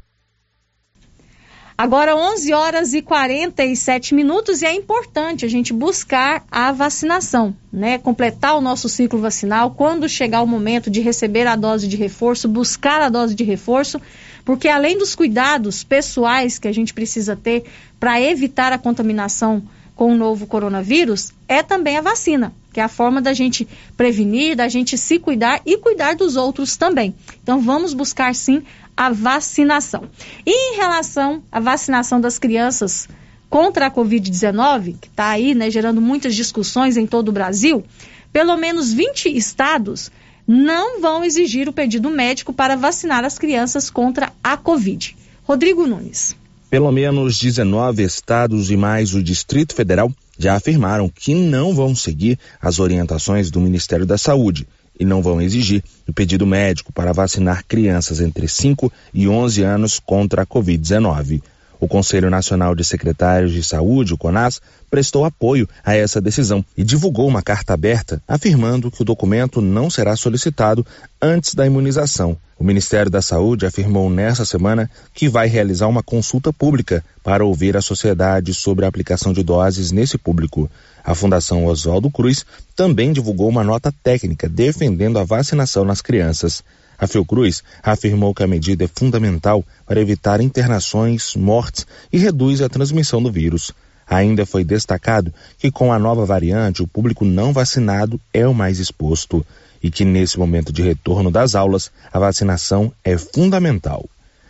S5: Agora 11 horas e 47 minutos e é importante a gente buscar a vacinação, né? Completar o nosso ciclo vacinal quando chegar o momento de receber a dose de reforço, buscar a dose de reforço, porque além dos cuidados pessoais que a gente precisa ter para evitar a contaminação com o novo coronavírus, é também a vacina, que é a forma da gente prevenir, da gente se cuidar e cuidar dos outros também. Então vamos buscar sim a vacinação. E em relação à vacinação das crianças contra a Covid-19, que está aí né, gerando muitas discussões em todo o Brasil, pelo menos 20 estados não vão exigir o pedido médico para vacinar as crianças contra a Covid. Rodrigo Nunes.
S33: Pelo menos 19 estados e mais o Distrito Federal já afirmaram que não vão seguir as orientações do Ministério da Saúde e não vão exigir o pedido médico para vacinar crianças entre 5 e 11 anos contra a Covid-19. O Conselho Nacional de Secretários de Saúde, o CONAS, prestou apoio a essa decisão e divulgou uma carta aberta afirmando que o documento não será solicitado antes da imunização. O Ministério da Saúde afirmou nesta semana que vai realizar uma consulta pública para ouvir a sociedade sobre a aplicação de doses nesse público. A Fundação Oswaldo Cruz também divulgou uma nota técnica defendendo a vacinação nas crianças. A Fiocruz afirmou que a medida é fundamental para evitar internações, mortes e reduz a transmissão do vírus. Ainda foi destacado que com a nova variante o público não vacinado é o mais exposto e que nesse momento de retorno das aulas a vacinação é fundamental.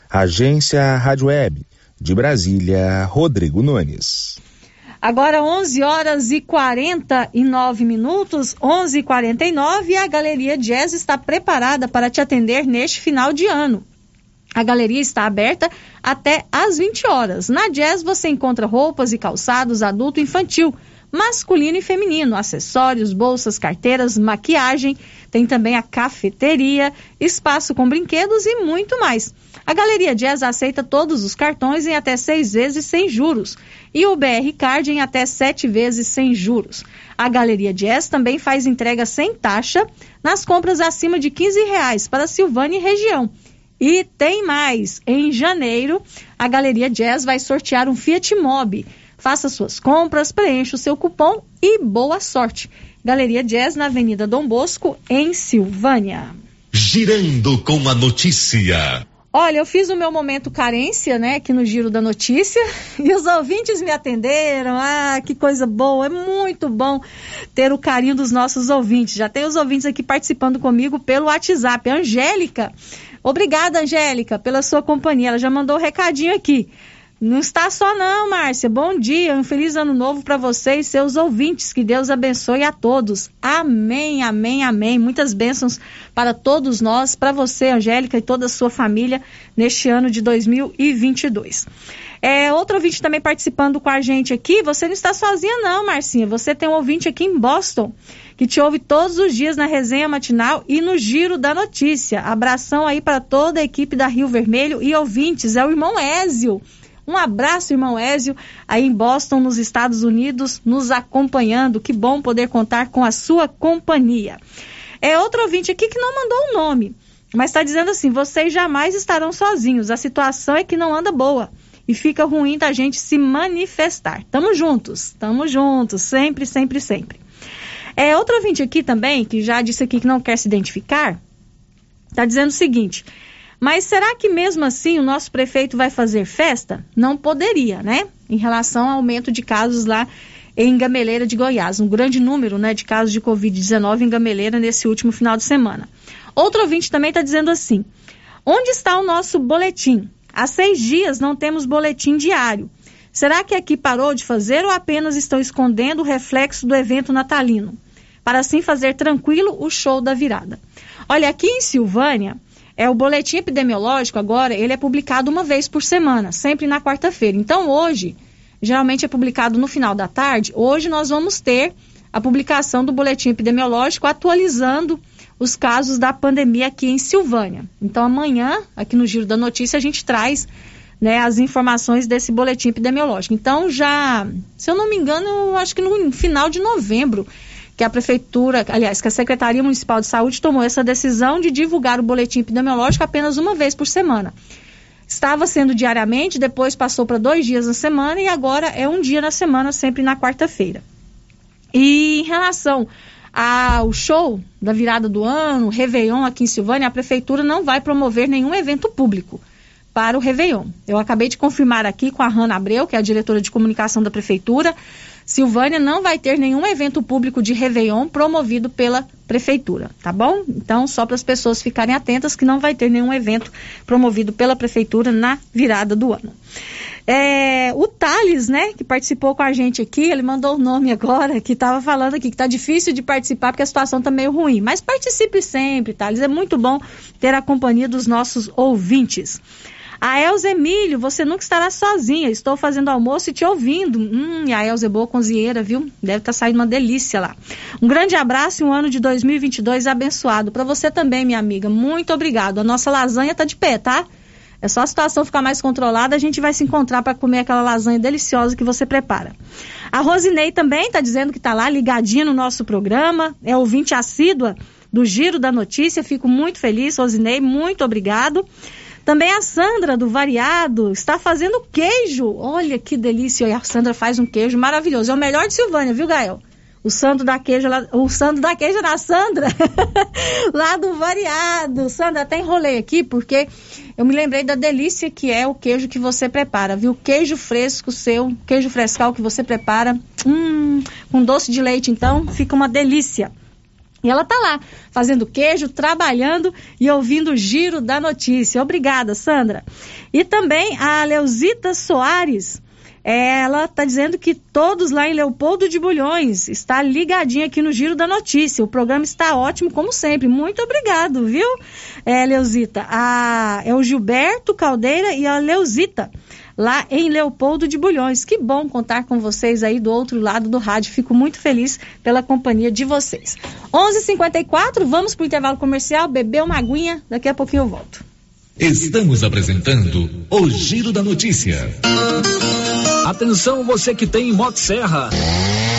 S33: Agência Rádio Web de Brasília, Rodrigo Nunes.
S5: Agora 11 horas e 49 minutos, 11 e 49 e a Galeria Jazz está preparada para te atender neste final de ano. A galeria está aberta até às 20 horas. Na Jazz você encontra roupas e calçados adulto e infantil, masculino e feminino, acessórios, bolsas, carteiras, maquiagem. Tem também a cafeteria, espaço com brinquedos e muito mais. A Galeria Jazz aceita todos os cartões em até seis vezes sem juros e o BR Card em até sete vezes sem juros. A Galeria Jazz também faz entrega sem taxa nas compras acima de 15 reais para Silvânia e região E tem mais. Em janeiro, a Galeria Jazz vai sortear um Fiat Mobi. Faça suas compras, preencha o seu cupom e boa sorte. Galeria Jazz na Avenida Dom Bosco, em Silvânia.
S15: Girando com a notícia.
S5: Olha, eu fiz o meu momento carência, né, aqui no Giro da Notícia, e os ouvintes me atenderam. Ah, que coisa boa! É muito bom ter o carinho dos nossos ouvintes. Já tem os ouvintes aqui participando comigo pelo WhatsApp. Angélica, obrigada, Angélica, pela sua companhia. Ela já mandou o um recadinho aqui. Não está só não, Márcia. Bom dia, um feliz ano novo para você e seus ouvintes. Que Deus abençoe a todos. Amém, amém, amém. Muitas bênçãos para todos nós, para você, Angélica, e toda a sua família neste ano de 2022. É, outro ouvinte também participando com a gente aqui. Você não está sozinha não, Marcinha. Você tem um ouvinte aqui em Boston que te ouve todos os dias na resenha matinal e no giro da notícia. Abração aí para toda a equipe da Rio Vermelho e ouvintes. É o irmão Ézio um abraço, irmão Ézio, aí em Boston, nos Estados Unidos, nos acompanhando. Que bom poder contar com a sua companhia. É outro ouvinte aqui que não mandou o um nome, mas está dizendo assim: vocês jamais estarão sozinhos. A situação é que não anda boa e fica ruim da gente se manifestar. Tamo juntos, tamo juntos, sempre, sempre, sempre. É outro ouvinte aqui também que já disse aqui que não quer se identificar. Está dizendo o seguinte: mas será que mesmo assim o nosso prefeito vai fazer festa? Não poderia, né? Em relação ao aumento de casos lá em Gameleira de Goiás. Um grande número né, de casos de Covid-19 em Gameleira nesse último final de semana. Outro ouvinte também está dizendo assim: onde está o nosso boletim? Há seis dias não temos boletim diário. Será que aqui parou de fazer ou apenas estão escondendo o reflexo do evento natalino? Para assim fazer tranquilo o show da virada. Olha, aqui em Silvânia, é o boletim epidemiológico agora, ele é publicado uma vez por semana, sempre na quarta-feira. Então hoje, geralmente é publicado no final da tarde, hoje nós vamos ter a publicação do boletim epidemiológico atualizando os casos da pandemia aqui em Silvânia. Então amanhã, aqui no Giro da Notícia, a gente traz né, as informações desse boletim epidemiológico. Então já, se eu não me engano, eu acho que no final de novembro que a prefeitura, aliás, que a Secretaria Municipal de Saúde tomou essa decisão de divulgar o boletim epidemiológico apenas uma vez por semana. Estava sendo diariamente, depois passou para dois dias na semana e agora é um dia na semana, sempre na quarta-feira. E em relação ao show da virada do ano, Réveillon aqui em Silvânia, a prefeitura não vai promover nenhum evento público para o Réveillon. Eu acabei de confirmar aqui com a Hanna Abreu, que é a diretora de comunicação da prefeitura, Silvânia não vai ter nenhum evento público de Réveillon promovido pela prefeitura, tá bom? Então, só para as pessoas ficarem atentas que não vai ter nenhum evento promovido pela prefeitura na virada do ano. É, o Thales, né, que participou com a gente aqui, ele mandou o nome agora, que estava falando aqui que está difícil de participar porque a situação está meio ruim. Mas participe sempre, Thales. É muito bom ter a companhia dos nossos ouvintes. A Elza Emílio, você nunca estará sozinha. Estou fazendo almoço e te ouvindo. Hum, a Elza é boa cozinheira, viu? Deve estar tá saindo uma delícia lá. Um grande abraço e um ano de 2022 abençoado. Para você também, minha amiga. Muito obrigado. A nossa lasanha tá de pé, tá? É só a situação ficar mais controlada, a gente vai se encontrar para comer aquela lasanha deliciosa que você prepara. A Rosinei também está dizendo que está lá ligadinha no nosso programa, é ouvinte assídua do Giro da Notícia. Fico muito feliz, Rosinei, muito obrigado. Também a Sandra do Variado está fazendo queijo. Olha que delícia! E a Sandra faz um queijo maravilhoso. É o melhor de Silvânia, viu, Gael? O santo da queijo, o santo da queijo da Sandra, lá do Variado. Sandra, até enrolei aqui porque eu me lembrei da delícia que é o queijo que você prepara, viu? Queijo fresco seu, queijo frescal que você prepara, hum, com doce de leite, então fica uma delícia. E ela está lá, fazendo queijo, trabalhando e ouvindo o giro da notícia. Obrigada, Sandra. E também a Leuzita Soares. Ela está dizendo que todos lá em Leopoldo de Bulhões está ligadinha aqui no Giro da Notícia. O programa está ótimo, como sempre. Muito obrigado, viu, é, Leuzita? A, é o Gilberto Caldeira e a Leuzita lá em Leopoldo de Bulhões. Que bom contar com vocês aí do outro lado do rádio. Fico muito feliz pela companhia de vocês. 11:54, vamos para o intervalo comercial, beber uma aguinha, daqui a pouquinho eu volto.
S15: Estamos apresentando o Giro da Notícia.
S8: Atenção você que tem Motosserra. Serra.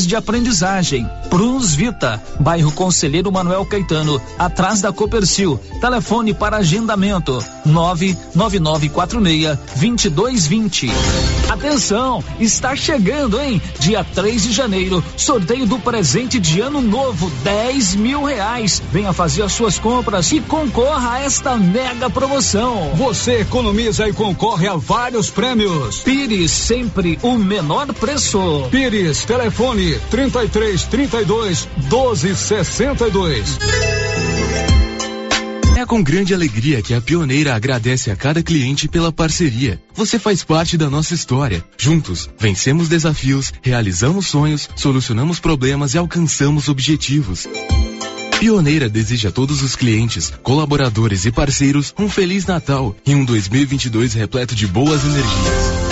S8: de aprendizagem. Prunus Vita, bairro Conselheiro Manuel Caetano, atrás da Copercil. Telefone para agendamento: 99946 2220. Atenção, está chegando, hein? Dia 3 de janeiro, sorteio do presente de ano novo, 10 mil reais. Venha fazer as suas compras e concorra a esta mega promoção.
S2: Você economiza e concorre a vários prêmios.
S8: Pires, sempre o menor preço.
S2: Pires, telefone 33 32 12 62.
S7: É com grande alegria que a Pioneira agradece a cada cliente pela parceria. Você faz parte da nossa história. Juntos, vencemos desafios, realizamos sonhos, solucionamos problemas e alcançamos objetivos. Pioneira deseja a todos os clientes, colaboradores e parceiros um feliz Natal e um 2022 repleto de boas energias.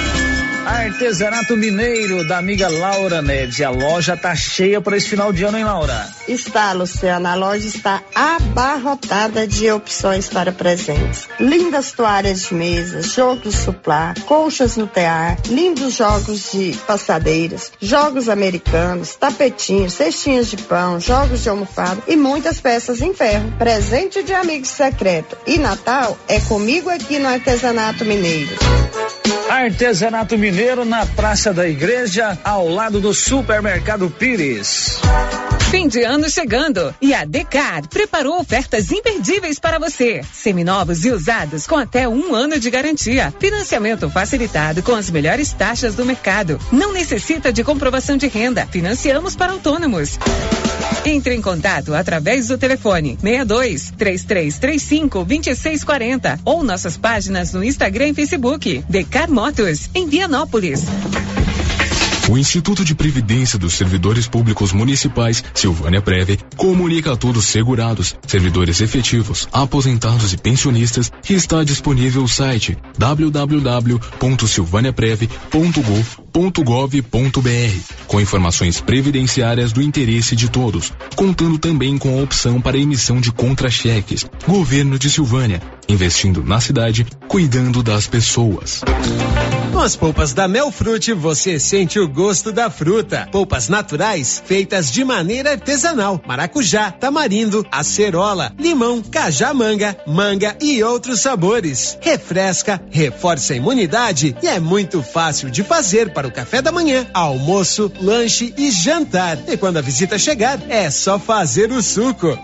S8: Artesanato Mineiro da amiga Laura Neves. A loja tá cheia para esse final de ano, hein, Laura?
S34: Está, Luciana. A loja está abarrotada de opções para presentes. Lindas toalhas de mesa, jogos suplá, colchas no tear, lindos jogos de passadeiras, jogos americanos, tapetinhos, cestinhas de pão, jogos de almofada e muitas peças em ferro. Presente de amigo secreto. E Natal é comigo aqui no Artesanato Mineiro.
S8: Artesanato Mineiro na Praça da Igreja, ao lado do Supermercado Pires.
S35: Fim de ano chegando e a Decar preparou ofertas imperdíveis para você. Seminovos e usados com até um ano de garantia. Financiamento facilitado com as melhores taxas do mercado. Não necessita de comprovação de renda. Financiamos para autônomos. Entre em contato através do telefone 62 3335 2640 ou nossas páginas no Instagram e Facebook. Decar Em Vianópolis.
S7: O Instituto de Previdência dos Servidores Públicos Municipais, Silvânia Preve, comunica a todos segurados, servidores efetivos, aposentados e pensionistas que está disponível o site www.silvaniapreve.gov.br com informações previdenciárias do interesse de todos, contando também com a opção para emissão de contra-cheques. Governo de Silvânia, investindo na cidade, cuidando das pessoas.
S36: Com as polpas da Melfrute, você sente o gosto da fruta. Polpas naturais, feitas de maneira artesanal. Maracujá, tamarindo, acerola, limão, cajá-manga, manga e outros sabores. Refresca, reforça a imunidade e é muito fácil de fazer para o café da manhã, almoço, lanche e jantar. E quando a visita chegar, é só fazer o suco.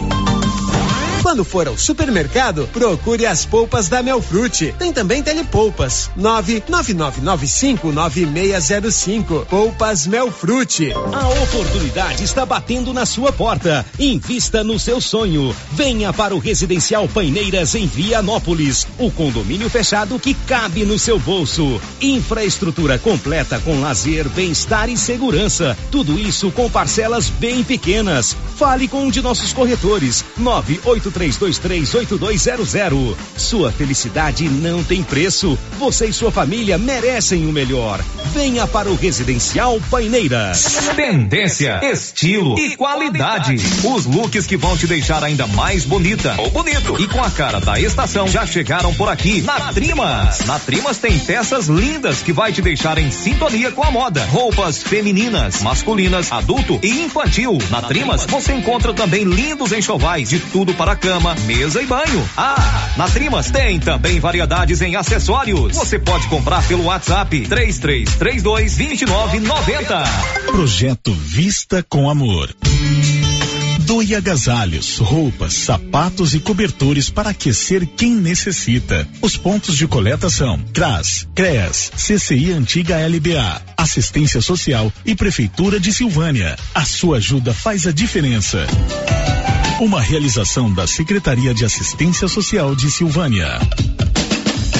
S36: Quando for ao supermercado, procure as polpas da Melfrute. Tem também telepolpas. 999959605. Polpas Melfrute.
S27: A oportunidade está batendo na sua porta. Invista no seu sonho. Venha para o Residencial Paineiras em Vianópolis. O condomínio fechado que cabe no seu bolso. Infraestrutura completa com lazer, bem-estar e segurança. Tudo isso com parcelas bem pequenas. Fale com um de nossos corretores. 983238200. Sua felicidade não tem preço. Você e sua família merecem o melhor. Venha para o Residencial Paineiras.
S37: Tendência, estilo e qualidade. Os looks que vão te deixar ainda mais bonita ou bonito e com a cara da estação já chegaram por aqui na Trimas. Na Trimas tem peças lindas que vai te deixar em sintonia com a moda. Roupas femininas, masculinas, adulto e infantil. Na Trimas você encontra também lindos enxovais de tudo para cama, mesa e banho. Ah, na Trimas tem também variedades em acessórios. Você pode comprar pelo WhatsApp 3332 2990.
S13: Projeto Vista com Amor. Doe agasalhos, roupas, sapatos e cobertores para aquecer quem necessita. Os pontos de coleta são CRAS, CREAS, CCI Antiga LBA, Assistência Social e Prefeitura de Silvânia. A sua ajuda faz a diferença. Uma realização da Secretaria de Assistência Social de Silvânia.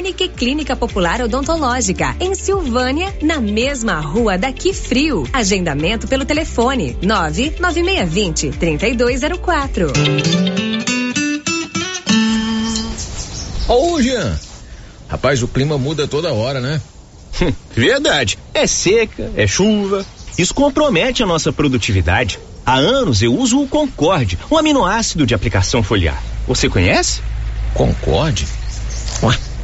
S30: Unique Clínica Popular Odontológica, em Silvânia, na mesma rua daqui frio. Agendamento pelo telefone 99620 3204.
S38: Ô, Jean. Rapaz, o clima muda toda hora, né?
S39: Verdade. É seca, é chuva. Isso compromete a nossa produtividade. Há anos eu uso o Concorde, um aminoácido de aplicação foliar. Você conhece?
S38: Concorde?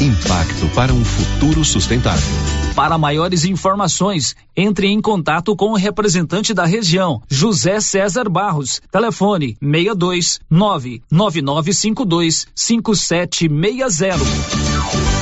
S15: Impacto para um futuro sustentável.
S8: Para maiores informações, entre em contato com o representante da região, José César Barros. Telefone 62 99952 5760.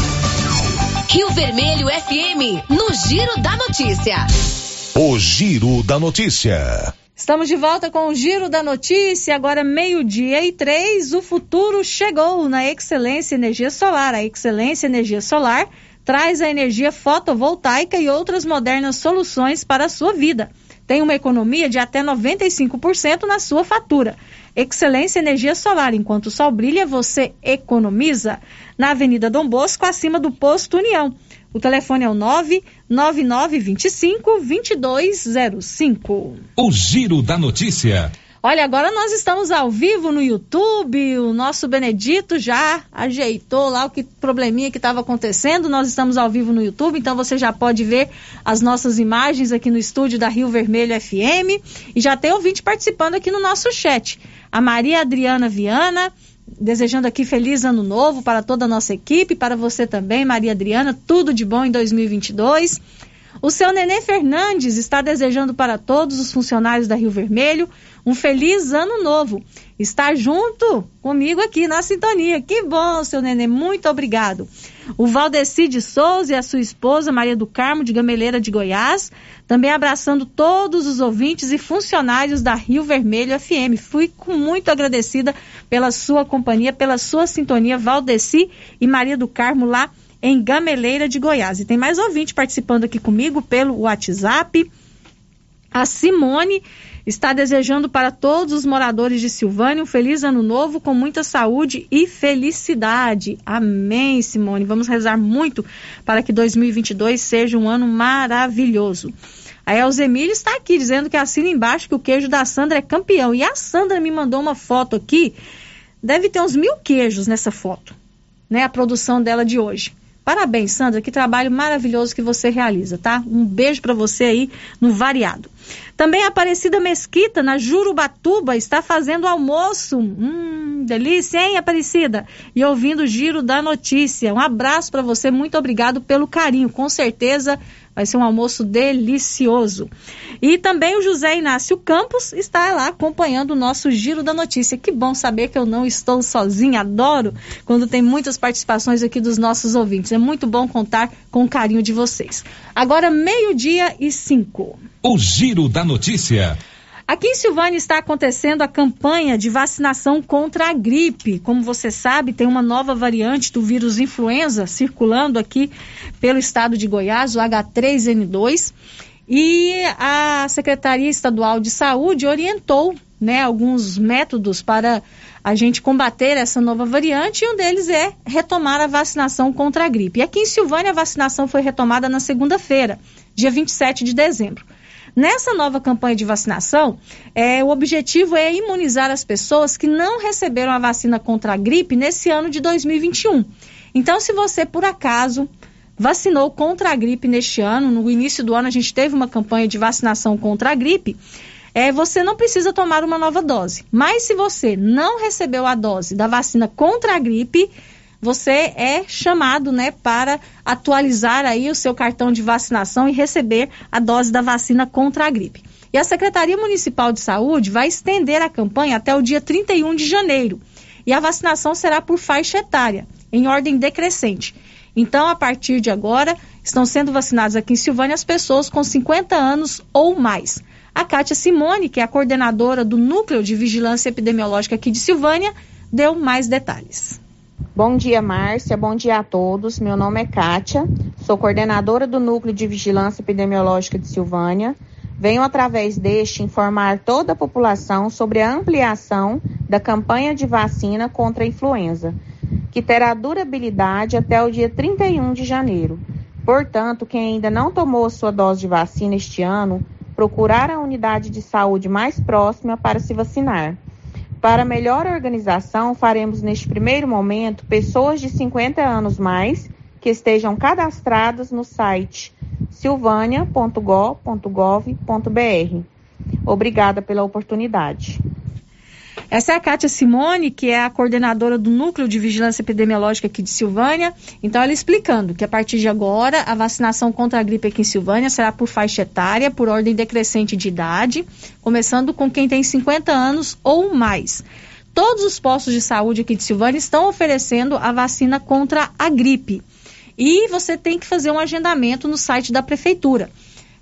S30: Rio Vermelho FM, no Giro da Notícia.
S15: O Giro da Notícia.
S5: Estamos de volta com o Giro da Notícia, agora meio-dia e três. O futuro chegou na Excelência Energia Solar. A Excelência Energia Solar traz a energia fotovoltaica e outras modernas soluções para a sua vida. Tem uma economia de até 95% na sua fatura. Excelência Energia Solar. Enquanto o sol brilha, você economiza. Na Avenida Dom Bosco, acima do Posto União. O telefone é o 99925 2205.
S15: O Giro da Notícia.
S5: Olha, agora nós estamos ao vivo no YouTube. O nosso Benedito já ajeitou lá o que probleminha que estava acontecendo. Nós estamos ao vivo no YouTube, então você já pode ver as nossas imagens aqui no estúdio da Rio Vermelho FM. E já tem ouvinte participando aqui no nosso chat. A Maria Adriana Viana, desejando aqui feliz ano novo para toda a nossa equipe, para você também, Maria Adriana, tudo de bom em 2022. O seu Nenê Fernandes está desejando para todos os funcionários da Rio Vermelho um feliz ano novo. Está junto comigo aqui na sintonia. Que bom, seu Nenê, muito obrigado. O Valdeci de Souza e a sua esposa Maria do Carmo de Gameleira de Goiás, também abraçando todos os ouvintes e funcionários da Rio Vermelho FM. Fui muito agradecida pela sua companhia, pela sua sintonia, Valdeci e Maria do Carmo lá em Gameleira de Goiás. E tem mais ouvinte participando aqui comigo pelo WhatsApp. A Simone está desejando para todos os moradores de Silvânia um feliz ano novo com muita saúde e felicidade. Amém, Simone. Vamos rezar muito para que 2022 seja um ano maravilhoso. A Elzemília está aqui dizendo que assina embaixo que o queijo da Sandra é campeão. E a Sandra me mandou uma foto aqui. Deve ter uns mil queijos nessa foto, né? A produção dela de hoje. Parabéns, Sandra, que trabalho maravilhoso que você realiza, tá? Um beijo para você aí no variado. Também a Aparecida Mesquita, na Jurubatuba, está fazendo almoço. Hum, delícia, hein, Aparecida? E ouvindo o giro da notícia. Um abraço para você, muito obrigado pelo carinho. Com certeza Vai ser um almoço delicioso. E também o José Inácio Campos está lá acompanhando o nosso Giro da Notícia. Que bom saber que eu não estou sozinha. Adoro quando tem muitas participações aqui dos nossos ouvintes. É muito bom contar com o carinho de vocês. Agora, meio-dia e cinco.
S17: O Giro da Notícia.
S5: Aqui em Silvânia está acontecendo a campanha de vacinação contra a gripe. Como você sabe, tem uma nova variante do vírus influenza circulando aqui pelo estado de Goiás, o H3N2. E a Secretaria Estadual de Saúde orientou né, alguns métodos para a gente combater essa nova variante, e um deles é retomar a vacinação contra a gripe. E aqui em Silvânia, a vacinação foi retomada na segunda-feira, dia 27 de dezembro. Nessa nova campanha de vacinação, é, o objetivo é imunizar as pessoas que não receberam a vacina contra a gripe nesse ano de 2021. Então, se você, por acaso, vacinou contra a gripe neste ano, no início do ano a gente teve uma campanha de vacinação contra a gripe, é, você não precisa tomar uma nova dose. Mas se você não recebeu a dose da vacina contra a gripe, você é chamado, né, para atualizar aí o seu cartão de vacinação e receber a dose da vacina contra a gripe. E a Secretaria Municipal de Saúde vai estender a campanha até o dia 31 de janeiro. E a vacinação será por faixa etária, em ordem decrescente. Então, a partir de agora, estão sendo vacinadas aqui em Silvânia as pessoas com 50 anos ou mais. A Kátia Simone, que é a coordenadora do Núcleo de Vigilância Epidemiológica aqui de Silvânia, deu mais detalhes.
S40: Bom dia, Márcia. Bom dia a todos. Meu nome é Kátia, sou coordenadora do Núcleo de Vigilância Epidemiológica de Silvânia. Venho, através deste, informar toda a população sobre a ampliação da campanha de vacina contra a influenza, que terá durabilidade até o dia 31 de janeiro. Portanto, quem ainda não tomou sua dose de vacina este ano, procurar a unidade de saúde mais próxima para se vacinar. Para melhor organização, faremos neste primeiro momento pessoas de 50 anos mais que estejam cadastradas no site silvania.gov.br. Obrigada pela oportunidade.
S5: Essa é a Kátia Simone, que é a coordenadora do Núcleo de Vigilância Epidemiológica aqui de Silvânia. Então, ela explicando que a partir de agora, a vacinação contra a gripe aqui em Silvânia será por faixa etária, por ordem decrescente de idade, começando com quem tem 50 anos ou mais. Todos os postos de saúde aqui de Silvânia estão oferecendo a vacina contra a gripe. E você tem que fazer um agendamento no site da prefeitura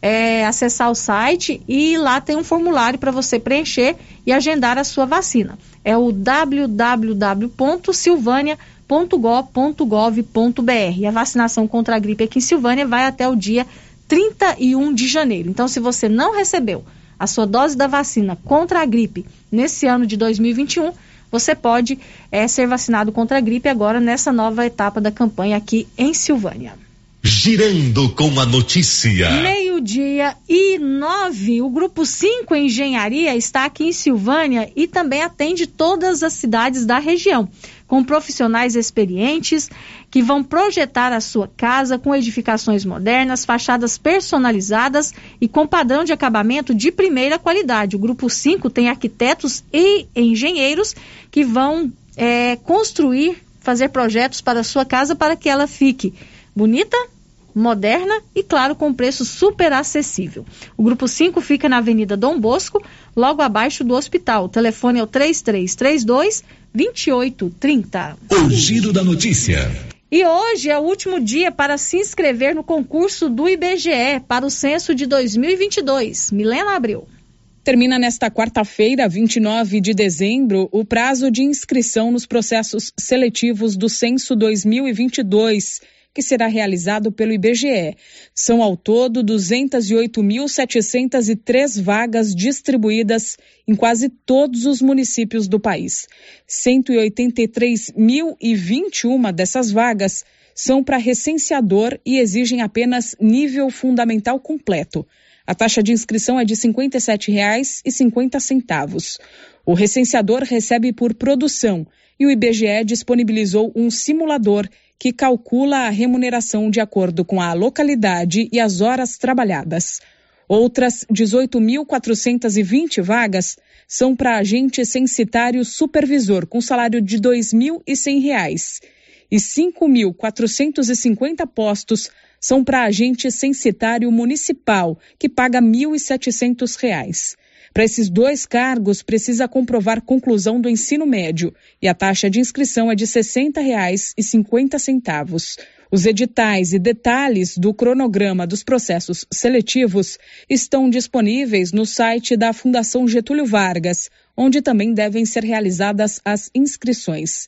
S5: é, acessar o site e lá tem um formulário para você preencher e agendar a sua vacina. É o www.silvania.gov.br. A vacinação contra a gripe aqui em Silvânia vai até o dia 31 de janeiro. Então, se você não recebeu a sua dose da vacina contra a gripe nesse ano de 2021, você pode é, ser vacinado contra a gripe agora nessa nova etapa da campanha aqui em Silvânia.
S17: Girando com a notícia.
S5: Meio Meio-dia e nove. O grupo 5 Engenharia está aqui em Silvânia e também atende todas as cidades da região, com profissionais experientes que vão projetar a sua casa com edificações modernas, fachadas personalizadas e com padrão de acabamento de primeira qualidade. O grupo 5 tem arquitetos e engenheiros que vão é, construir, fazer projetos para a sua casa para que ela fique bonita, moderna e, claro, com preço super acessível. O grupo 5 fica na Avenida Dom Bosco, logo abaixo do hospital. O telefone é o 3332 2830.
S15: O giro da notícia.
S5: E hoje é o último dia para se inscrever no concurso do IBGE para o censo de 2022. Milena Abreu.
S41: Termina nesta quarta-feira, 29 de dezembro, o prazo de inscrição nos processos seletivos do censo 2022 que será realizado pelo IBGE. São ao todo 208.703 vagas distribuídas em quase todos os municípios do país. 183.021 dessas vagas são para recenseador e exigem apenas nível fundamental completo. A taxa de inscrição é de R$ 57,50. O recenseador recebe por produção e o IBGE disponibilizou um simulador que calcula a remuneração de acordo com a localidade e as horas trabalhadas. Outras 18.420 vagas são para agente censitário supervisor com salário de R$ 2.100 e 5.450 postos são para agente censitário municipal, que paga R$ 1.700. Para esses dois cargos, precisa comprovar conclusão do ensino médio e a taxa de inscrição é de R$ 60,50. Os editais e detalhes do cronograma dos processos seletivos estão disponíveis no site da Fundação Getúlio Vargas, onde também devem ser realizadas as inscrições.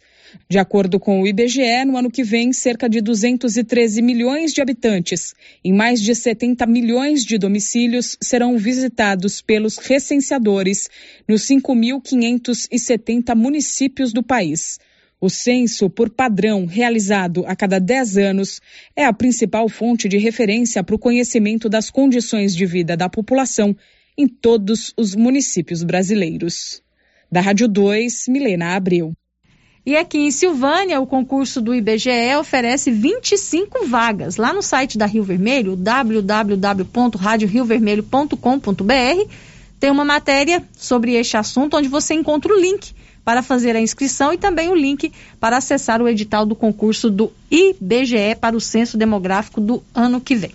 S41: De acordo com o IBGE, no ano que vem, cerca de 213 milhões de habitantes, em mais de 70 milhões de domicílios, serão visitados pelos recenseadores nos 5.570 municípios do país. O censo, por padrão, realizado a cada 10 anos, é a principal fonte de referência para o conhecimento das condições de vida da população em todos os municípios brasileiros. Da Rádio 2, Milena Abreu.
S5: E aqui em Silvânia, o concurso do IBGE oferece 25 vagas. Lá no site da Rio Vermelho, www.radioriovermelho.com.br, tem uma matéria sobre este assunto onde você encontra o link para fazer a inscrição e também o link para acessar o edital do concurso do IBGE para o censo demográfico do ano que vem.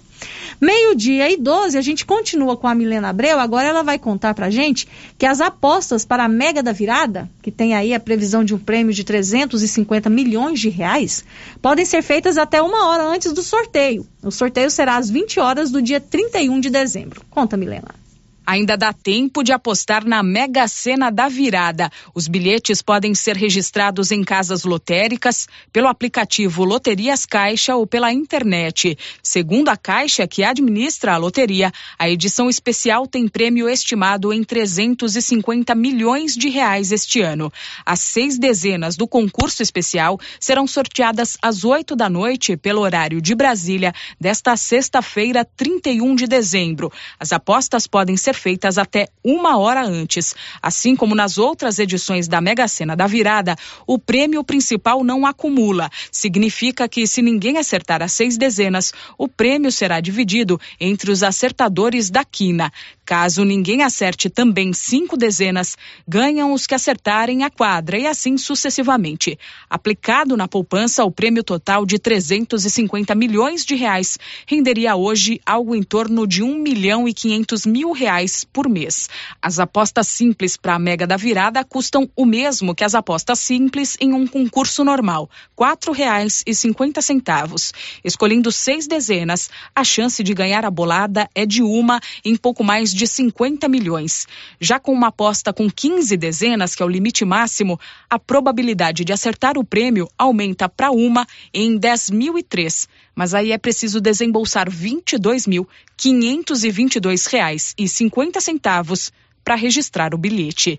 S5: Meio-dia e 12, a gente continua com a Milena Abreu. Agora ela vai contar pra gente que as apostas para a Mega da Virada, que tem aí a previsão de um prêmio de 350 milhões de reais, podem ser feitas até uma hora antes do sorteio. O sorteio será às 20 horas do dia 31 de dezembro. Conta, Milena.
S41: Ainda dá tempo de apostar na Mega Sena da Virada. Os bilhetes podem ser registrados em casas lotéricas, pelo aplicativo Loterias Caixa ou pela internet. Segundo a Caixa, que administra a loteria, a edição especial tem prêmio estimado em 350 milhões de reais este ano. As seis dezenas do concurso especial serão sorteadas às 8 da noite pelo horário de Brasília desta sexta-feira, 31 de dezembro. As apostas podem ser feitas até uma hora antes. Assim como nas outras edições da Mega Sena da Virada, o prêmio principal não acumula. Significa que, se ninguém acertar as seis dezenas, o prêmio será dividido entre os acertadores da quina. Caso ninguém acerte também cinco dezenas, ganham os que acertarem a quadra e assim sucessivamente. Aplicado na poupança, o prêmio total de 350 milhões de reais renderia hoje algo em torno de 1 milhão e 500 mil reais por mês. As apostas simples para a Mega da Virada custam o mesmo que as apostas simples em um concurso normal, R$ 4,50. Escolhendo seis dezenas, a chance de ganhar a bolada é de uma em pouco mais de 50 milhões. Já com uma aposta com 15 dezenas, que é o limite máximo, a probabilidade de acertar o prêmio aumenta para uma em 10.003. Mas aí é preciso desembolsar R$ 22.522,50 para registrar o bilhete.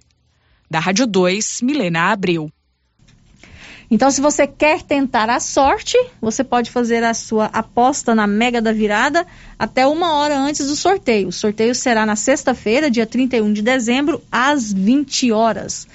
S41: Da Rádio 2, Milena Abreu.
S5: Então, se você quer tentar a sorte, você pode fazer a sua aposta na Mega da Virada até uma hora antes do sorteio. O sorteio será na sexta-feira, dia 31 de dezembro, às 20 horas.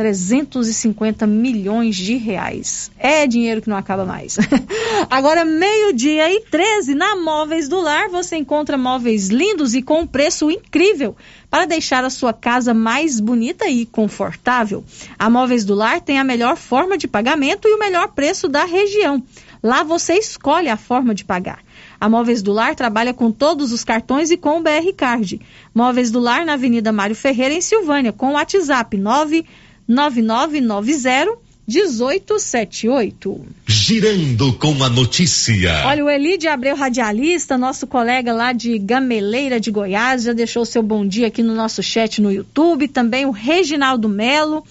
S5: 350 milhões de reais. É dinheiro que não acaba mais. Agora, meio-dia e 13, na Móveis do Lar, você encontra móveis lindos e com um preço incrível para deixar a sua casa mais bonita e confortável. A Móveis do Lar tem a melhor forma de pagamento e o melhor preço da região. Lá você escolhe a forma de pagar. A Móveis do Lar trabalha com todos os cartões e com o BR Card. Móveis do Lar na Avenida Mário Ferreira, em Silvânia, com o WhatsApp 9 9990 1878.
S42: Girando com a notícia.
S5: Olha, o Elide Abreu Radialista, nosso colega lá de Gameleira de Goiás, já deixou seu bom dia aqui no nosso chat no YouTube. Também o Reginaldo Melo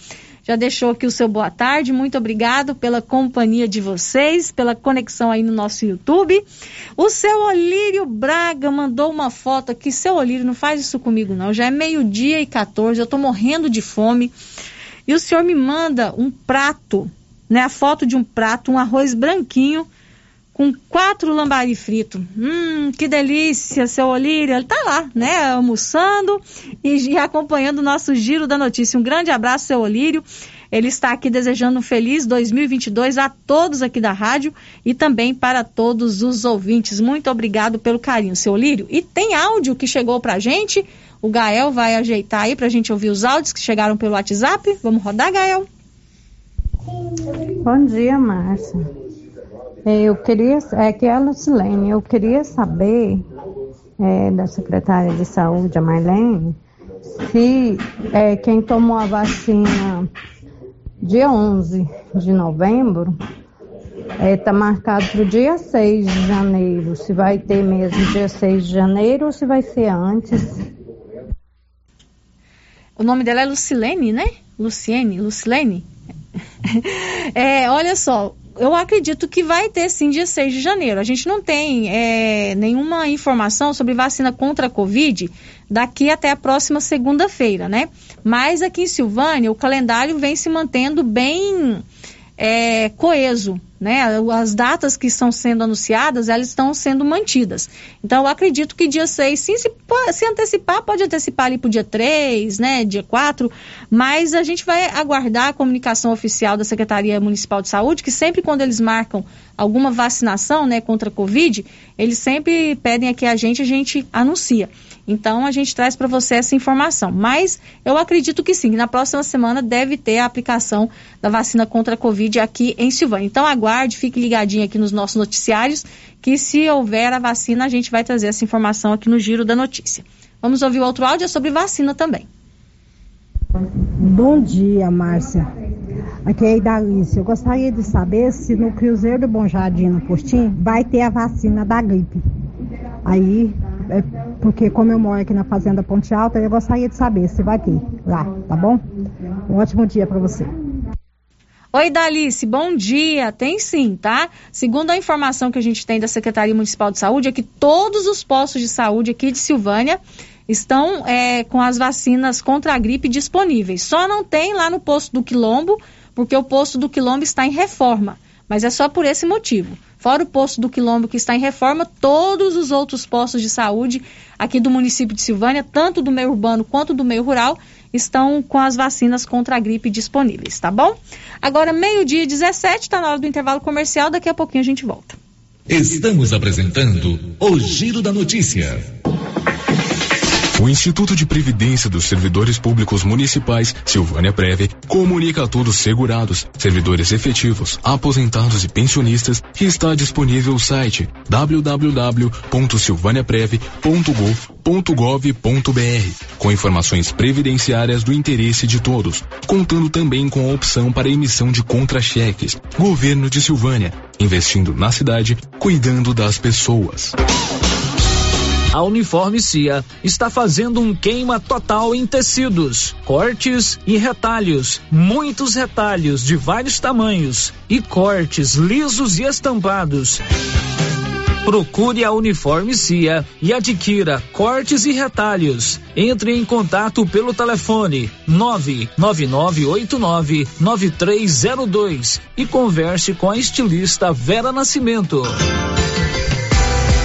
S5: já deixou aqui o seu boa tarde. Muito obrigado pela companhia de vocês, pela conexão aí no nosso YouTube. O seu Olírio Braga mandou uma foto aqui. Seu Olírio, não faz isso comigo não. Já é meio-dia e 14, eu tô morrendo de fome. E o senhor me manda um prato, né? A foto de um prato, um arroz branquinho com quatro lambari frito. Hum, que delícia, seu Olírio. Ele tá lá, né? Almoçando e, e acompanhando o nosso giro da notícia. Um grande abraço, seu Olírio. Ele está aqui desejando um feliz 2022 a todos aqui da rádio e também para todos os ouvintes. Muito obrigado pelo carinho, seu Lírio. E tem áudio que chegou para a gente. O Gael vai ajeitar aí para a gente ouvir os áudios que chegaram pelo WhatsApp. Vamos rodar, Gael?
S43: Bom dia, Márcia. Eu queria, é que é a Lucilene, eu queria saber é, da secretária de saúde, a Marlene, se é, quem tomou a vacina dia 11 de novembro está é, tá marcado para o dia 6 de janeiro. Se vai ter mesmo dia 6 de janeiro ou se vai ser antes.
S5: O nome dela é Lucilene, né? Luciene, Lucilene? é, olha só, eu acredito que vai ter sim dia 6 de janeiro. A gente não tem é, nenhuma informação sobre vacina contra a Covid daqui até a próxima segunda-feira, né? Mas aqui em Silvânia, o calendário vem se mantendo bem é, coeso né? As datas que estão sendo anunciadas, elas estão sendo mantidas. Então, eu acredito que dia 6, sim, se, se antecipar, pode antecipar ali para o dia 3, né? Dia 4, mas a gente vai aguardar a comunicação oficial da Secretaria Municipal de Saúde, que sempre quando eles marcam alguma vacinação, né, contra a Covid, eles sempre pedem aqui a gente, a gente anuncia. Então a gente traz para você essa informação. Mas eu acredito que sim, que na próxima semana deve ter a aplicação da vacina contra a Covid aqui em Silvânia. Então aguarde, fique ligadinho aqui nos nossos noticiários, que se houver a vacina, a gente vai trazer essa informação aqui no Giro da Notícia. Vamos ouvir outro áudio é sobre vacina também.
S44: Bom dia, Márcia. Aqui é a Idalice. Eu gostaria de saber se no Cruzeiro do Bom Jardim, no Postim, vai ter a vacina da gripe. Aí é porque como eu moro aqui na Fazenda Ponte Alta, eu gostaria de saber se vai ter lá, tá bom? Um ótimo dia para você.
S5: Oi, Dalice, bom dia. Tem sim, tá? Segundo a informação que a gente tem da Secretaria Municipal de Saúde, é que todos os postos de saúde aqui de Silvânia estão é, com as vacinas contra a gripe disponíveis. Só não tem lá no posto do Quilombo, porque o posto do Quilombo está em reforma. Mas é só por esse motivo. Fora o posto do Quilombo que está em reforma, todos os outros postos de saúde aqui do município de Silvânia, tanto do meio urbano quanto do meio rural, estão com as vacinas contra a gripe disponíveis, tá bom? Agora, meio-dia 17, está na hora do intervalo comercial, daqui a pouquinho a gente volta.
S42: Estamos apresentando o Giro da Notícia.
S7: O Instituto de Previdência dos Servidores Públicos Municipais, Silvânia Preve, comunica a todos segurados, servidores efetivos, aposentados e pensionistas que está disponível o site www.silvaniapreve.gov.br com informações previdenciárias do interesse de todos, contando também com a opção para emissão de contra-cheques. Governo de Silvânia, investindo na cidade, cuidando das pessoas.
S8: A Uniforme Cia está fazendo um queima total em tecidos, cortes e retalhos. Muitos retalhos de vários tamanhos e cortes lisos e estampados. Procure a Uniforme Cia e adquira cortes e retalhos. Entre em contato pelo telefone 999899302 e converse com a estilista Vera Nascimento.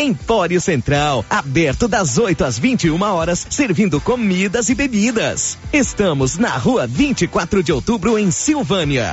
S45: Empório Central, aberto das 8 às 21 horas, servindo comidas e bebidas. Estamos na rua 24 de outubro, em Silvânia.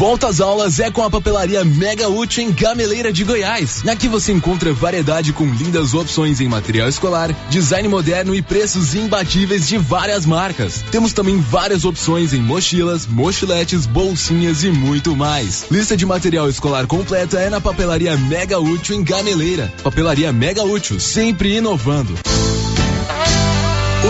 S7: Volta às aulas é com a papelaria Mega Útil em Gameleira de Goiás. Aqui você encontra variedade com lindas opções em material escolar, design moderno e preços imbatíveis de várias marcas. Temos também várias opções em mochilas, mochiletes, bolsinhas e muito mais. Lista de material escolar completa é na papelaria Mega Útil em Gameleira. Papelaria Mega Útil, sempre inovando.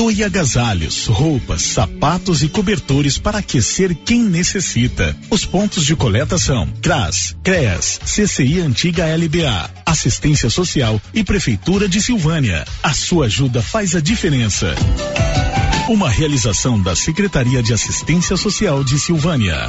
S44: Doe agasalhos, roupas, sapatos e cobertores para aquecer quem necessita. Os pontos de coleta são CRAS, CREAS, CCI Antiga LBA, Assistência Social e Prefeitura de Silvânia. A sua ajuda faz a diferença. Uma realização da Secretaria de Assistência Social de Silvânia.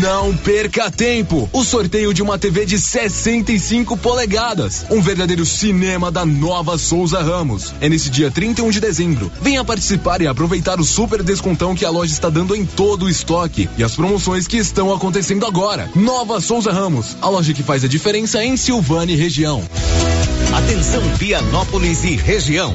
S7: Não perca tempo! O sorteio de uma TV de 65 polegadas. Um verdadeiro cinema da nova Souza Ramos. É nesse dia 31 de dezembro. Venha participar e aproveitar o super descontão que a loja está dando em todo o estoque e as promoções que estão acontecendo agora. Nova Souza Ramos, a loja que faz a diferença em Silvânia e região.
S42: Atenção Vianópolis e região.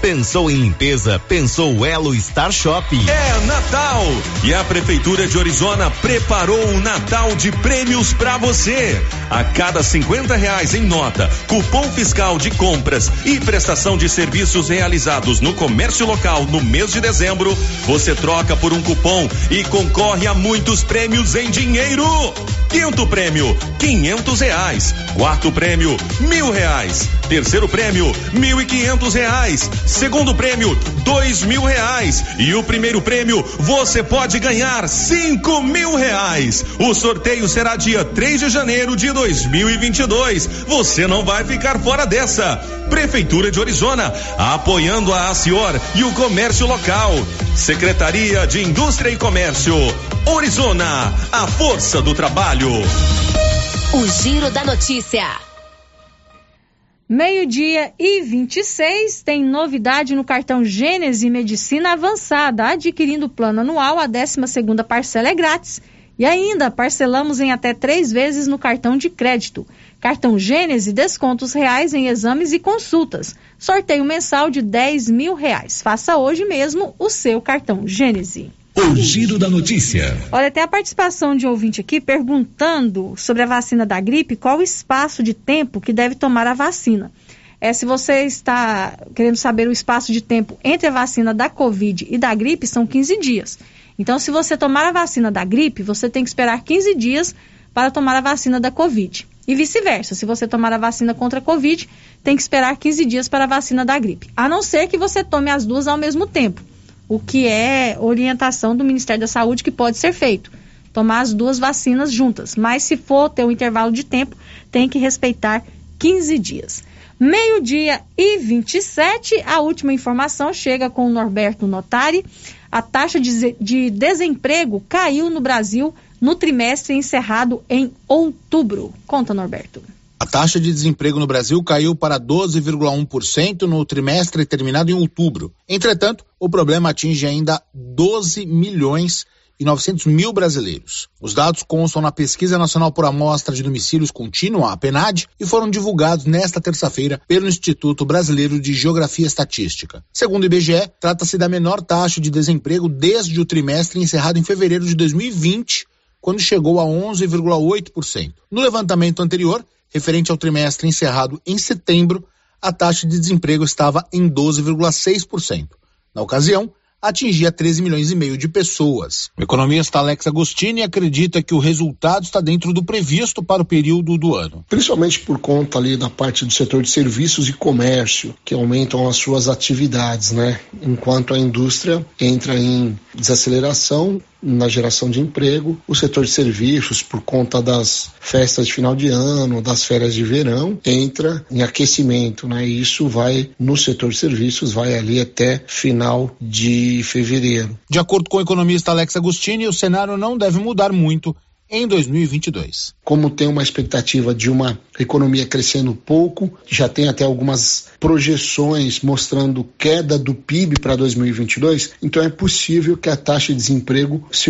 S42: Pensou em limpeza? Pensou Elo Star Shop.
S46: É Natal e a Prefeitura de Orizona preparou um Natal de prêmios para você. A cada 50 reais em nota, cupom fiscal de compras e prestação de serviços realizados no comércio local no mês de dezembro, você troca por um cupom e concorre a muitos prêmios em dinheiro. Quinto prêmio, quinhentos reais. Quarto prêmio, mil reais. Terceiro prêmio, mil e quinhentos reais. Segundo prêmio, dois mil reais. E o primeiro prêmio, você pode ganhar cinco mil reais. O sorteio será dia 3 de janeiro de 2022. Você não vai ficar fora dessa. Prefeitura de Orizona, apoiando a Acior e o comércio local. Secretaria de Indústria e Comércio. Orizona, a força do trabalho.
S30: O Giro da Notícia.
S5: Meio-dia e 26 tem novidade no cartão Gênese Medicina Avançada. Adquirindo o plano anual, a 12 segunda parcela é grátis. E ainda parcelamos em até três vezes no cartão de crédito. Cartão Gênese, descontos reais em exames e consultas. Sorteio mensal de 10 mil reais. Faça hoje mesmo o seu cartão Gênese.
S15: O giro da notícia.
S5: Olha, tem a participação de ouvinte aqui perguntando sobre a vacina da gripe, qual o espaço de tempo que deve tomar a vacina. É, se você está querendo saber o espaço de tempo entre a vacina da Covid e da gripe, são 15 dias. Então, se você tomar a vacina da gripe, você tem que esperar 15 dias para tomar a vacina da Covid. E vice-versa, se você tomar a vacina contra a Covid, tem que esperar 15 dias para a vacina da gripe. A não ser que você tome as duas ao mesmo tempo o que é orientação do Ministério da Saúde que pode ser feito. Tomar as duas vacinas juntas. Mas se for ter um intervalo de tempo, tem que respeitar 15 dias. Meio-dia e 27, a última informação chega com o Norberto Notari. A taxa de, de desemprego caiu no Brasil no trimestre encerrado em outubro. Conta, Norberto.
S25: Taxa de desemprego no Brasil caiu para 12,1% no trimestre terminado em outubro. Entretanto, o problema atinge ainda 12 milhões e 900 mil brasileiros. Os dados constam na Pesquisa Nacional por Amostra de Domicílios Contínua, a PNAD, e foram divulgados nesta terça-feira pelo Instituto Brasileiro de Geografia e Estatística. Segundo o IBGE, trata-se da menor taxa de desemprego desde o trimestre encerrado em fevereiro de 2020, quando chegou a 11,8%. No levantamento anterior, referente ao trimestre encerrado em setembro, a taxa de desemprego estava em 12,6%. Na ocasião, atingia 13 milhões e meio de pessoas. O economista Alex Agostini acredita que o resultado está dentro do previsto para o período do ano.
S47: Principalmente por conta ali da parte do setor de serviços e comércio, que aumentam as suas atividades, né? Enquanto a indústria entra em desaceleração na geração de emprego, o setor de serviços, por conta das festas de final de ano, das férias de verão, entra em aquecimento, né? E isso vai no setor de serviços, vai ali até final de fevereiro.
S25: De acordo com o economista Alex Agostini, o cenário não deve mudar muito em 2022.
S47: Como tem uma expectativa de uma economia crescendo pouco, já tem até algumas projeções mostrando queda do PIB para 2022, então é possível que a taxa de desemprego se